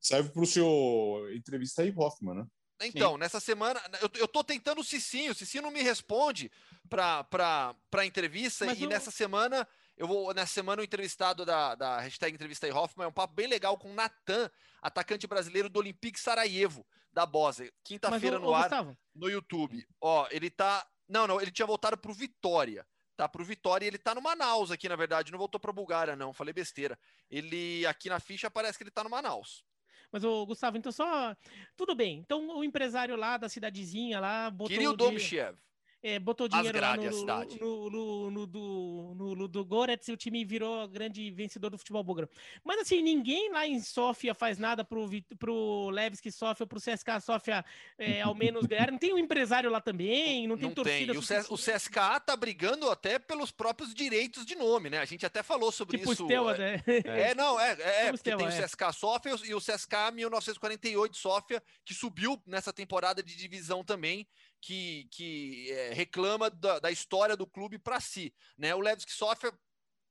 Serve para o seu entrevista aí, Hoffman, né? Então, Sim. nessa semana, eu, eu tô tentando o Cicinho, o Cicinho não me responde para a entrevista, Mas e eu... nessa semana, eu vou, nessa semana, o entrevistado da, da hashtag entrevista aí, Hoffman, é um papo bem legal com o Natan, atacante brasileiro do Olympique Sarajevo, da Bósnia, quinta-feira no ar, Gustavo. no YouTube. Ó, ele tá, não, não, ele tinha voltado pro Vitória, tá pro Vitória e ele tá no Manaus aqui, na verdade, não voltou pra Bulgária, não, falei besteira. Ele, aqui na ficha, parece que ele tá no Manaus. Mas, o Gustavo, então só. Tudo bem. Então, o empresário lá da cidadezinha lá botou. Kirill Domchev. É, botou dinheiro lá no, no, no, no, do, no, do Goretz e o time virou grande vencedor do futebol búlgaro. Mas assim, ninguém lá em Sofia faz nada pro, pro Levski Sofia, pro CSK Sofia é, ao menos ganhar. Não tem um empresário lá também, não tem não torcida. Tem. O, CSKA tá brigando até pelos próprios direitos de nome, né? A gente até falou sobre tipo isso. Steaua, é, né? é, não, é, é, é porque tem o CSK Sofia e o CSK 1948 Sofia, que subiu nessa temporada de divisão também, que, que é, reclama da, da, história do clube para si. Né? O Levski Sofia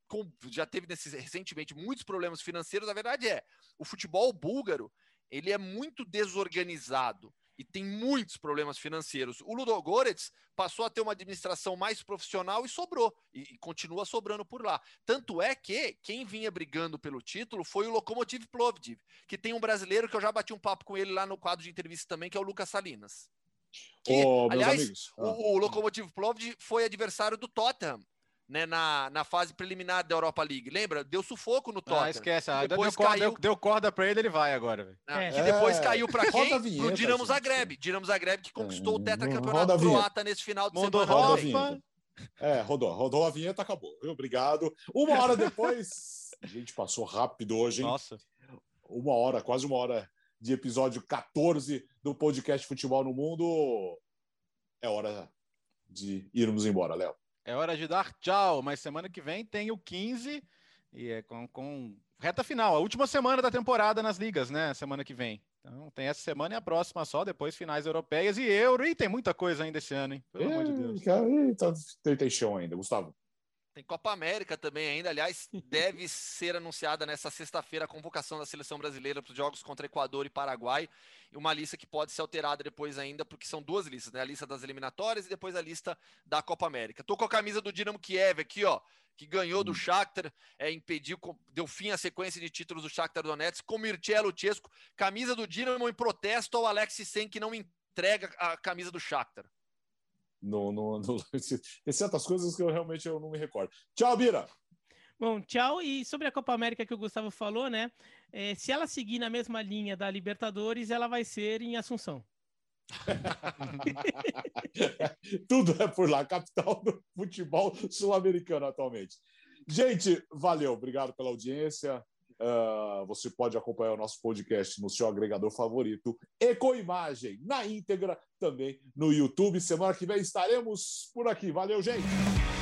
com, já teve nesses, recentemente muitos problemas financeiros. A verdade é, o futebol búlgaro ele é muito desorganizado e tem muitos problemas financeiros. O Ludogorets passou a ter uma administração mais profissional e sobrou, e, e, continua sobrando por lá. Tanto é que quem vinha brigando pelo título foi o Lokomotiv Plovdiv, que tem um brasileiro que eu já bati um papo com ele lá no quadro de entrevista também, que é o Lucas Salinas. Que, oh, aliás, o, o Lokomotiv Plovdiv foi adversário do Tottenham né, na, na fase preliminar da Europa League. Lembra? Deu sufoco no ah, Tottenham. Ah, esquece. Ah, depois deu, caiu... deu, deu corda para ele, ele vai agora. Ah, é. Que depois é. caiu para quem? Vinheta, Pro Dinamo Zagreb. Dinamo Zagreb que conquistou é. o tetracampeonato croata nesse final de Mandou semana. É, rodou. Rodou a vinheta, acabou. Obrigado. Uma hora depois... a gente passou rápido hoje, hein? Nossa. Uma hora, quase uma hora de episódio 14 do podcast Futebol no Mundo. É hora de irmos embora, Léo. É hora de dar tchau, mas semana que vem tem o 15 e é com, com reta final, a última semana da temporada nas ligas, né? Semana que vem. Então tem essa semana e a próxima só, depois finais europeias e euro. E tem muita coisa ainda esse ano, hein? Pelo é, amor de Deus. Cara, tá, tem, tem chão ainda, Gustavo. Tem Copa América também ainda. Aliás, deve ser anunciada nessa sexta-feira a convocação da seleção brasileira para os jogos contra Equador e Paraguai. E uma lista que pode ser alterada depois ainda, porque são duas listas, né? A lista das eliminatórias e depois a lista da Copa América. Tô com a camisa do Dinamo Kiev aqui, ó, que ganhou do hum. Shakhtar, é, impediu, deu fim à sequência de títulos do Shakhtar Donetsk, com Mircea Chesco, camisa do Dinamo em protesto ao Alex Sen, que não entrega a camisa do Shakhtar. No, no, no, certas coisas que eu realmente eu não me recordo. Tchau, Bira! Bom, tchau. E sobre a Copa América que o Gustavo falou, né? É, se ela seguir na mesma linha da Libertadores, ela vai ser em Assunção. Tudo é por lá, capital do futebol sul-americano atualmente. Gente, valeu, obrigado pela audiência. Uh, você pode acompanhar o nosso podcast no seu agregador favorito e com imagem na íntegra também no YouTube. Semana que vem estaremos por aqui. Valeu, gente!